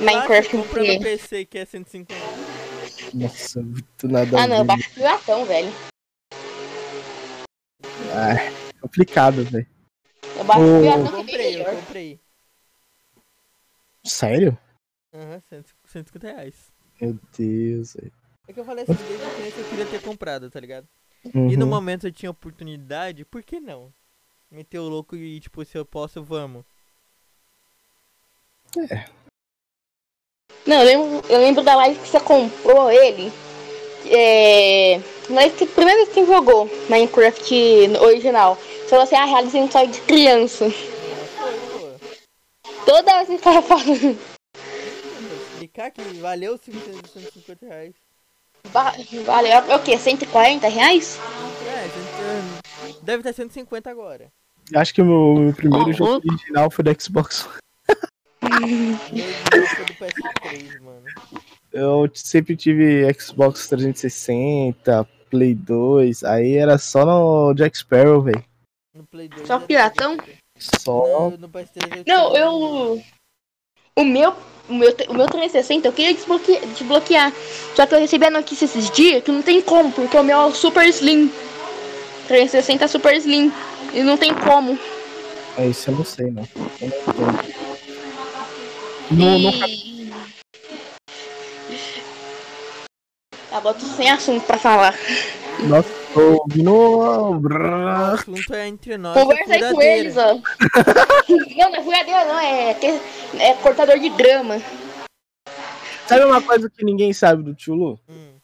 Minecraft. Compra no PC que é 150. Nossa, muito nada. Ah não, baixa piratão, velho. Ah, complicado, velho. Eu baixo o... piratão eu comprei, eu comprei. Sério? Aham, uhum, 150 reais. Meu Deus, velho. É que eu falei assim, desde criança eu queria ter comprado, tá ligado? Uhum. E no uhum. momento eu tinha oportunidade, por que não? Meter o louco e, tipo, se eu posso, vamos. É. Não, eu lembro, eu lembro da live que você comprou ele. É. Na que primeira vez que você jogou Minecraft original. Você falou assim, ah, realizei um sonho de criança. Toda vez que você tava falando. Explicar que valeu 150 reais. Valeu é o que? 140 reais? É, deve estar 150 agora. Acho que o meu, meu primeiro oh, jogo oh. original foi do Xbox. Eu sempre tive Xbox 360, Play 2, aí era só no Jack Sparrow, velho. Só piratão? Só. No, no Não, eu. O meu o meu, o meu 360 eu queria desbloquear, desbloquear. Só que eu recebi a notícia esses dias que não tem como, porque o meu é super slim. 360 é super slim. E não tem como. É isso eu não sei, não. Eu não. E... Agora tô sem assunto pra falar. Nossa, tô ouvindo. O assunto é entre nós. Conversa aí com eles, ó. [LAUGHS] não, não é furadeira, não. É, é cortador de grama. Sabe uma coisa que ninguém sabe do Tchulu? Hum.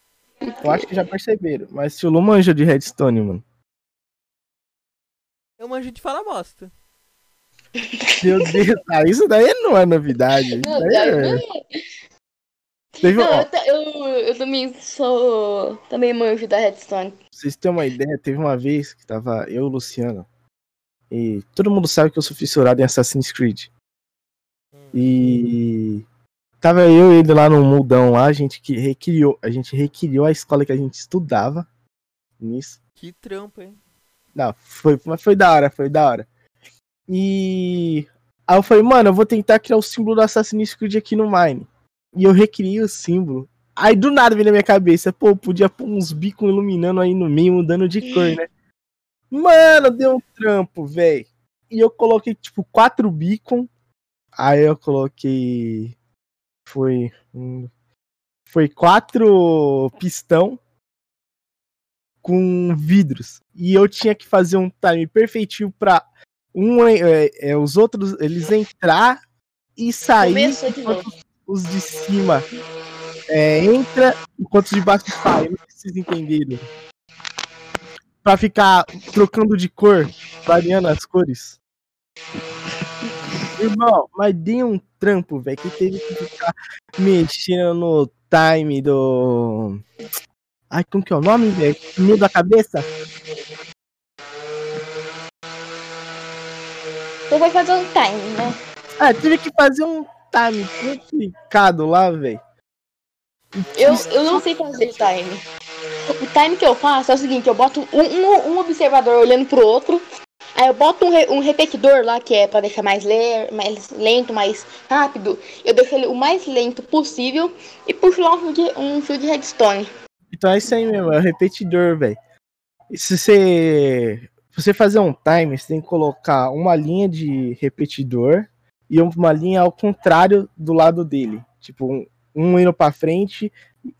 Eu acho que já perceberam, mas Tchulu manja de redstone, mano. Eu manjo de falar bosta. Meu Deus, ah, isso daí não é novidade. Não, daí é... Teve, não, eu, eu, eu, também sou. Também manjo da Redstone. Pra vocês terem uma ideia, teve uma vez que tava eu e o Luciano. E todo mundo sabe que eu sou fissurado em Assassin's Creed. E tava eu e ele lá no mudão lá, a gente que recriou, a gente recriou a escola que a gente estudava nisso. Que trampo, hein? Não, foi, mas foi da hora, foi da hora. E aí eu falei, mano, eu vou tentar criar o símbolo do Assassin's Creed aqui no Mine. E eu recriei o símbolo. Aí do nada veio na minha cabeça, pô, podia pôr uns bicos iluminando aí no meio, mudando de cor, né? Mano, deu um trampo, velho. E eu coloquei, tipo, quatro beacon. Aí eu coloquei. Foi. Foi quatro pistão com vidros. E eu tinha que fazer um time perfeitinho pra um, é, é, os outros eles entrar e sair os de cima é, entra enquanto os de baixo saem. Não precisa entender. Pra ficar trocando de cor, variando as cores. Irmão, mas dei um trampo, velho, que teve que ficar mexendo no time do. Ai, como que é o nome, velho? Meio da cabeça? Você vai fazer um time, né? Ah, tive que fazer um time complicado lá, velho. Eu, eu não sei fazer time. O time que eu faço é o seguinte, eu boto um, um, um observador olhando pro outro, aí eu boto um, re, um repetidor lá, que é pra deixar mais, le, mais lento, mais rápido. Eu deixo ele o mais lento possível e puxo lá um fio de, um fio de redstone. Então é isso aí mesmo, é o repetidor, velho. Se você, se você fazer um time, você tem que colocar uma linha de repetidor e uma linha ao contrário do lado dele. Tipo, um, indo para frente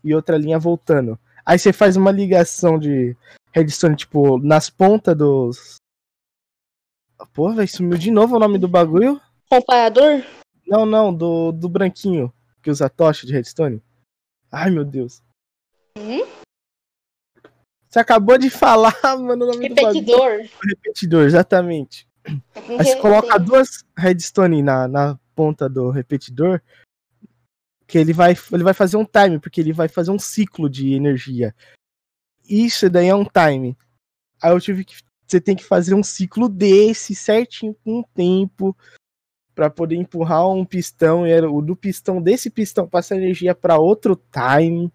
e outra linha voltando. Aí você faz uma ligação de redstone, tipo, nas pontas dos. Porra, velho, sumiu de novo o nome do bagulho? Comparador? Não, não, do, do branquinho que usa tocha de redstone. Ai, meu Deus. Hum? Você acabou de [LAUGHS] falar, mano, o nome Repetidor. do bagulho. Repetidor, exatamente. Aí você [LAUGHS] coloca duas redstone na, na ponta do repetidor, que ele vai, ele vai fazer um time, porque ele vai fazer um ciclo de energia. Isso daí é um time. Aí eu tive que. Você tem que fazer um ciclo desse certinho com o tempo. para poder empurrar um pistão e era o do pistão desse pistão passar energia para outro time.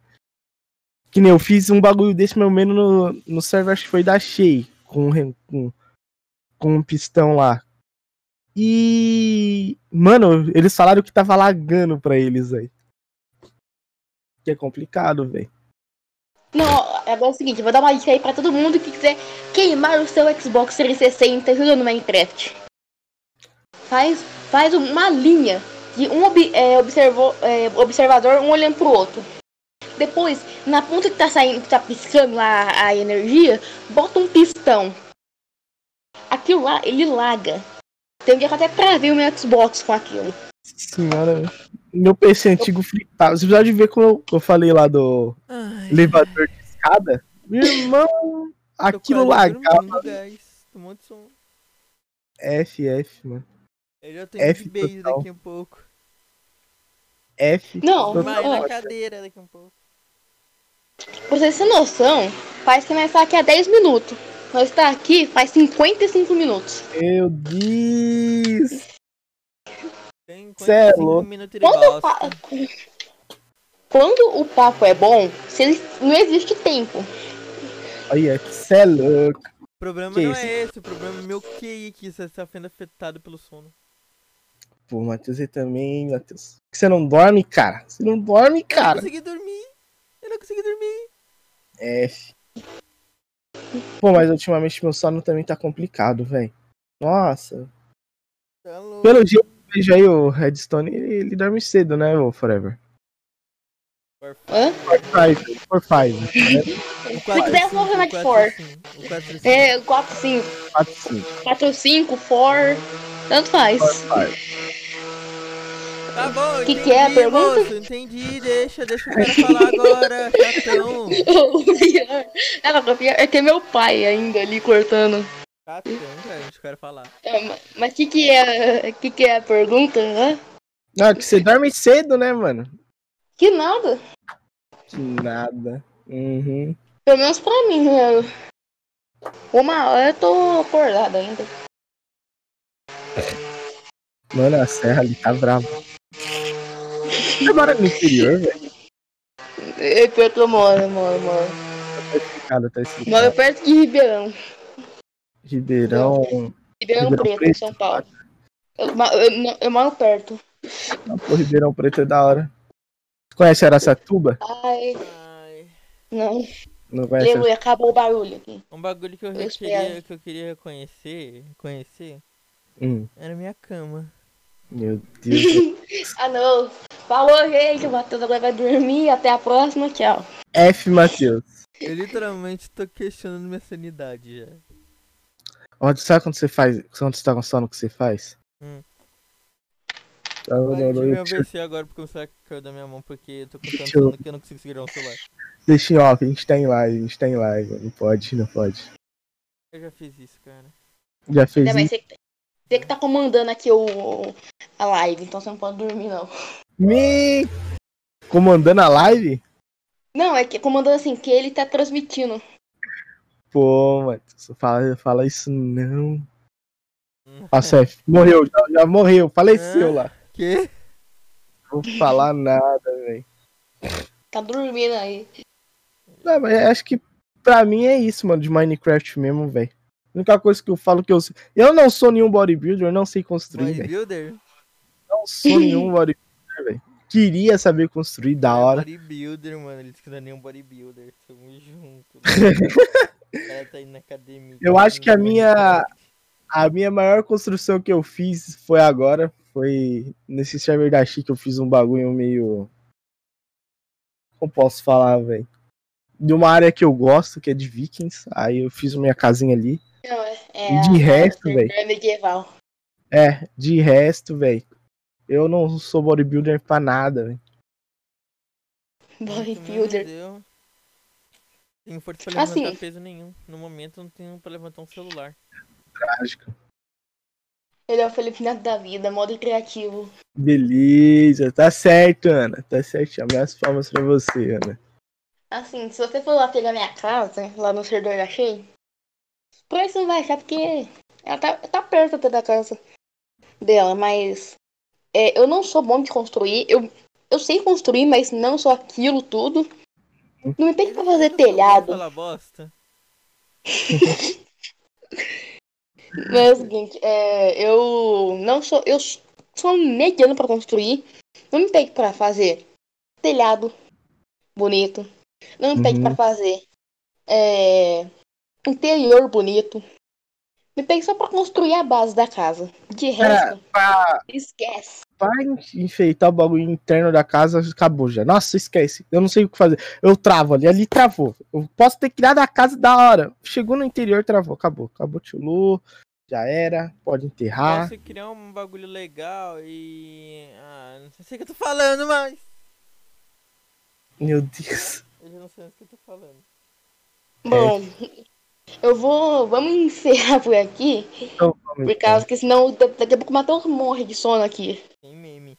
Que nem eu fiz um bagulho desse meu menos no, no server, acho que foi da Shea, com, com, com um pistão lá. E. Mano, eles falaram que tava lagando pra eles aí. Que é complicado, velho. Não, agora é o seguinte, vou dar uma dica aí pra todo mundo que quiser queimar o seu Xbox 360 jogando Minecraft. Faz, faz uma linha de um é, observou, é, observador, um olhando pro outro. Depois, na ponta que tá saindo, que tá piscando lá a energia, bota um pistão. Aquilo lá, ele laga. Tem dia que até travei o meu Xbox com aquilo. Senhora, meu PC antigo fritava. Você precisa de ver como eu, eu falei lá do Ai, elevador de escada. Meu irmão, aquilo lagava. F, F, mano. Eu já tenho F total. daqui a um pouco. F. Não, mais na cadeira daqui a um pouco. Pra vocês terem noção, faz que nós está aqui há 10 minutos. Nós está aqui faz 55 minutos. Meu Deus! Você é louco. Quando, o pa... Quando o papo é bom, não existe tempo. Olha, você é louco. O problema que não é esse, o problema é meu QI que você está sendo afetado pelo sono. Pô, Matheus, você também, Matheus. Você não dorme, cara? Você não dorme, cara? Eu não consegui dormir. Eu não consegui dormir. F. Pô, mas ultimamente meu sono também tá complicado, velho. Nossa. Tá Pelo jeito que vejo aí o Redstone, ele, ele dorme cedo, né, o Forever? Hã? For five, for five. Se quiser, vou jogar de for. É, 4, 5. 4, 5. 4, 5, for. Tanto faz. For Tá bom, O que, que é a pergunta? Moço, entendi, deixa, deixa o cara falar agora, chatão. [LAUGHS] Ela é que é meu pai ainda ali cortando. Chatão, cara, deixa o cara falar. É, mas o que que é, que que é a pergunta, né? Ah, que você dorme cedo, né, mano? Que nada. Que nada. Uhum. Pelo menos pra mim, né? Uma hora eu tô acordado ainda. Mano, a serra ali tá brava. Você mora no interior, velho? É perto eu moro, moro, moro. Tá explicado, tá explicado. Moro perto de Ribeirão. Ribeirão. Ribeirão, Ribeirão Preto, Preto, São Paulo. Eu, eu, eu, moro perto. Ah, pô, Ribeirão Preto é da hora. Você conhece Aracatuba? Ai. Ai. Não. Não conhece? Aleluia, acabou o barulho aqui. Um bagulho que eu, eu queria, que eu queria conhecer, conhecer hum. era minha cama. Meu Deus. [LAUGHS] ah, não. Falou, gente. O Matheus agora vai dormir. Até a próxima. Tchau. F, Matheus. Eu literalmente tô questionando minha sanidade já. Onde sabe quando você faz. Quando você tá com sono, o que você faz? Hum. Tá, eu tive AVC agora porque o celular caiu da minha mão porque eu tô sono que eu não consigo segurar o celular. Deixa em off, a gente tá em live, a gente tá em live. Não pode, não pode. Eu já fiz isso, cara. Já fez isso? Você que tá comandando aqui o, a live, então você não pode dormir, não. Me comandando a live? Não, é que comandando assim, que ele tá transmitindo. Pô, mas fala, fala isso não. [LAUGHS] A Cef, morreu, já, já, morreu, faleceu é? lá. Que? Não vou falar nada, velho. Tá dormindo aí. Não, mas acho que pra mim é isso, mano, de Minecraft mesmo, velho. A única coisa que eu falo que eu sei. Eu não sou nenhum bodybuilder, não sei construir. Bodybuilder? Véio. Não sou nenhum [LAUGHS] bodybuilder, velho. Queria saber construir da hora. Bodybuilder, mano. Ele disse que não é nenhum bodybuilder. Tamo junto. [LAUGHS] cara tá indo na academia. Eu acho que a minha. A minha maior construção que eu fiz foi agora. Foi nesse server da Chique que eu fiz um bagulho meio. Como posso falar, velho? De uma área que eu gosto, que é de Vikings. Aí eu fiz minha casinha ali. Não, é, é de resto, velho. É medieval. É, de resto, velho. Eu não sou bodybuilder pra nada, velho. Bodybuilder. Tenho força pra levantar assim, peso nenhum. No momento não tenho pra levantar um celular. Trágico. Ele é o Felipe Neto da vida, modo criativo. Beleza, tá certo, Ana. Tá certo. Minhas palmas pra você, Ana. Assim, se você for lá pegar minha casa, lá no servidor da Shea, por isso não vai achar, porque ela tá, tá perto até da casa. dela, mas é, eu não sou bom de construir. Eu, eu sei construir, mas não sou aquilo tudo. Não me pede pra fazer telhado. Fala bosta. [LAUGHS] Mas é o seguinte, é, eu não sou. Eu sou mediano pra construir. Não me pede pra fazer telhado bonito. Não me pede uhum. pra fazer é, interior bonito. Me pede só pra construir a base da casa. De é, resto, é, pra... esquece. Pra enfeitar o bagulho interno da casa, acabou já. Nossa, esquece. Eu não sei o que fazer. Eu travo ali, ali travou. Eu posso ter criado a casa da hora. Chegou no interior, travou. Acabou. Acabou Tchulu. Já era. Pode enterrar. Posso criar um bagulho legal e. Ah, não sei o que eu tô falando, mas. Meu Deus. Eu já não sei o que eu tô falando. Bom, é. Eu vou. Vamos encerrar por aqui. Então, por causa que senão daqui a pouco o Matheus morre de sono aqui. Sem meme.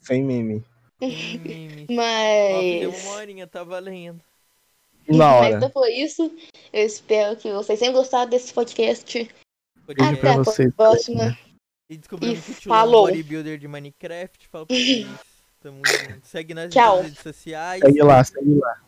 Sem meme. Sem meme. [LAUGHS] Mas. Deu uma horinha, tá valendo. Na hora. Mas então foi isso. Eu espero que vocês tenham gostado desse podcast. podcast. Até a você, próxima. E descobrimos que o tio é um bodybuilder de Minecraft. Fala pra [LAUGHS] vocês. Tamo junto. Segue nas Tchau. redes sociais. Segue lá, segue lá.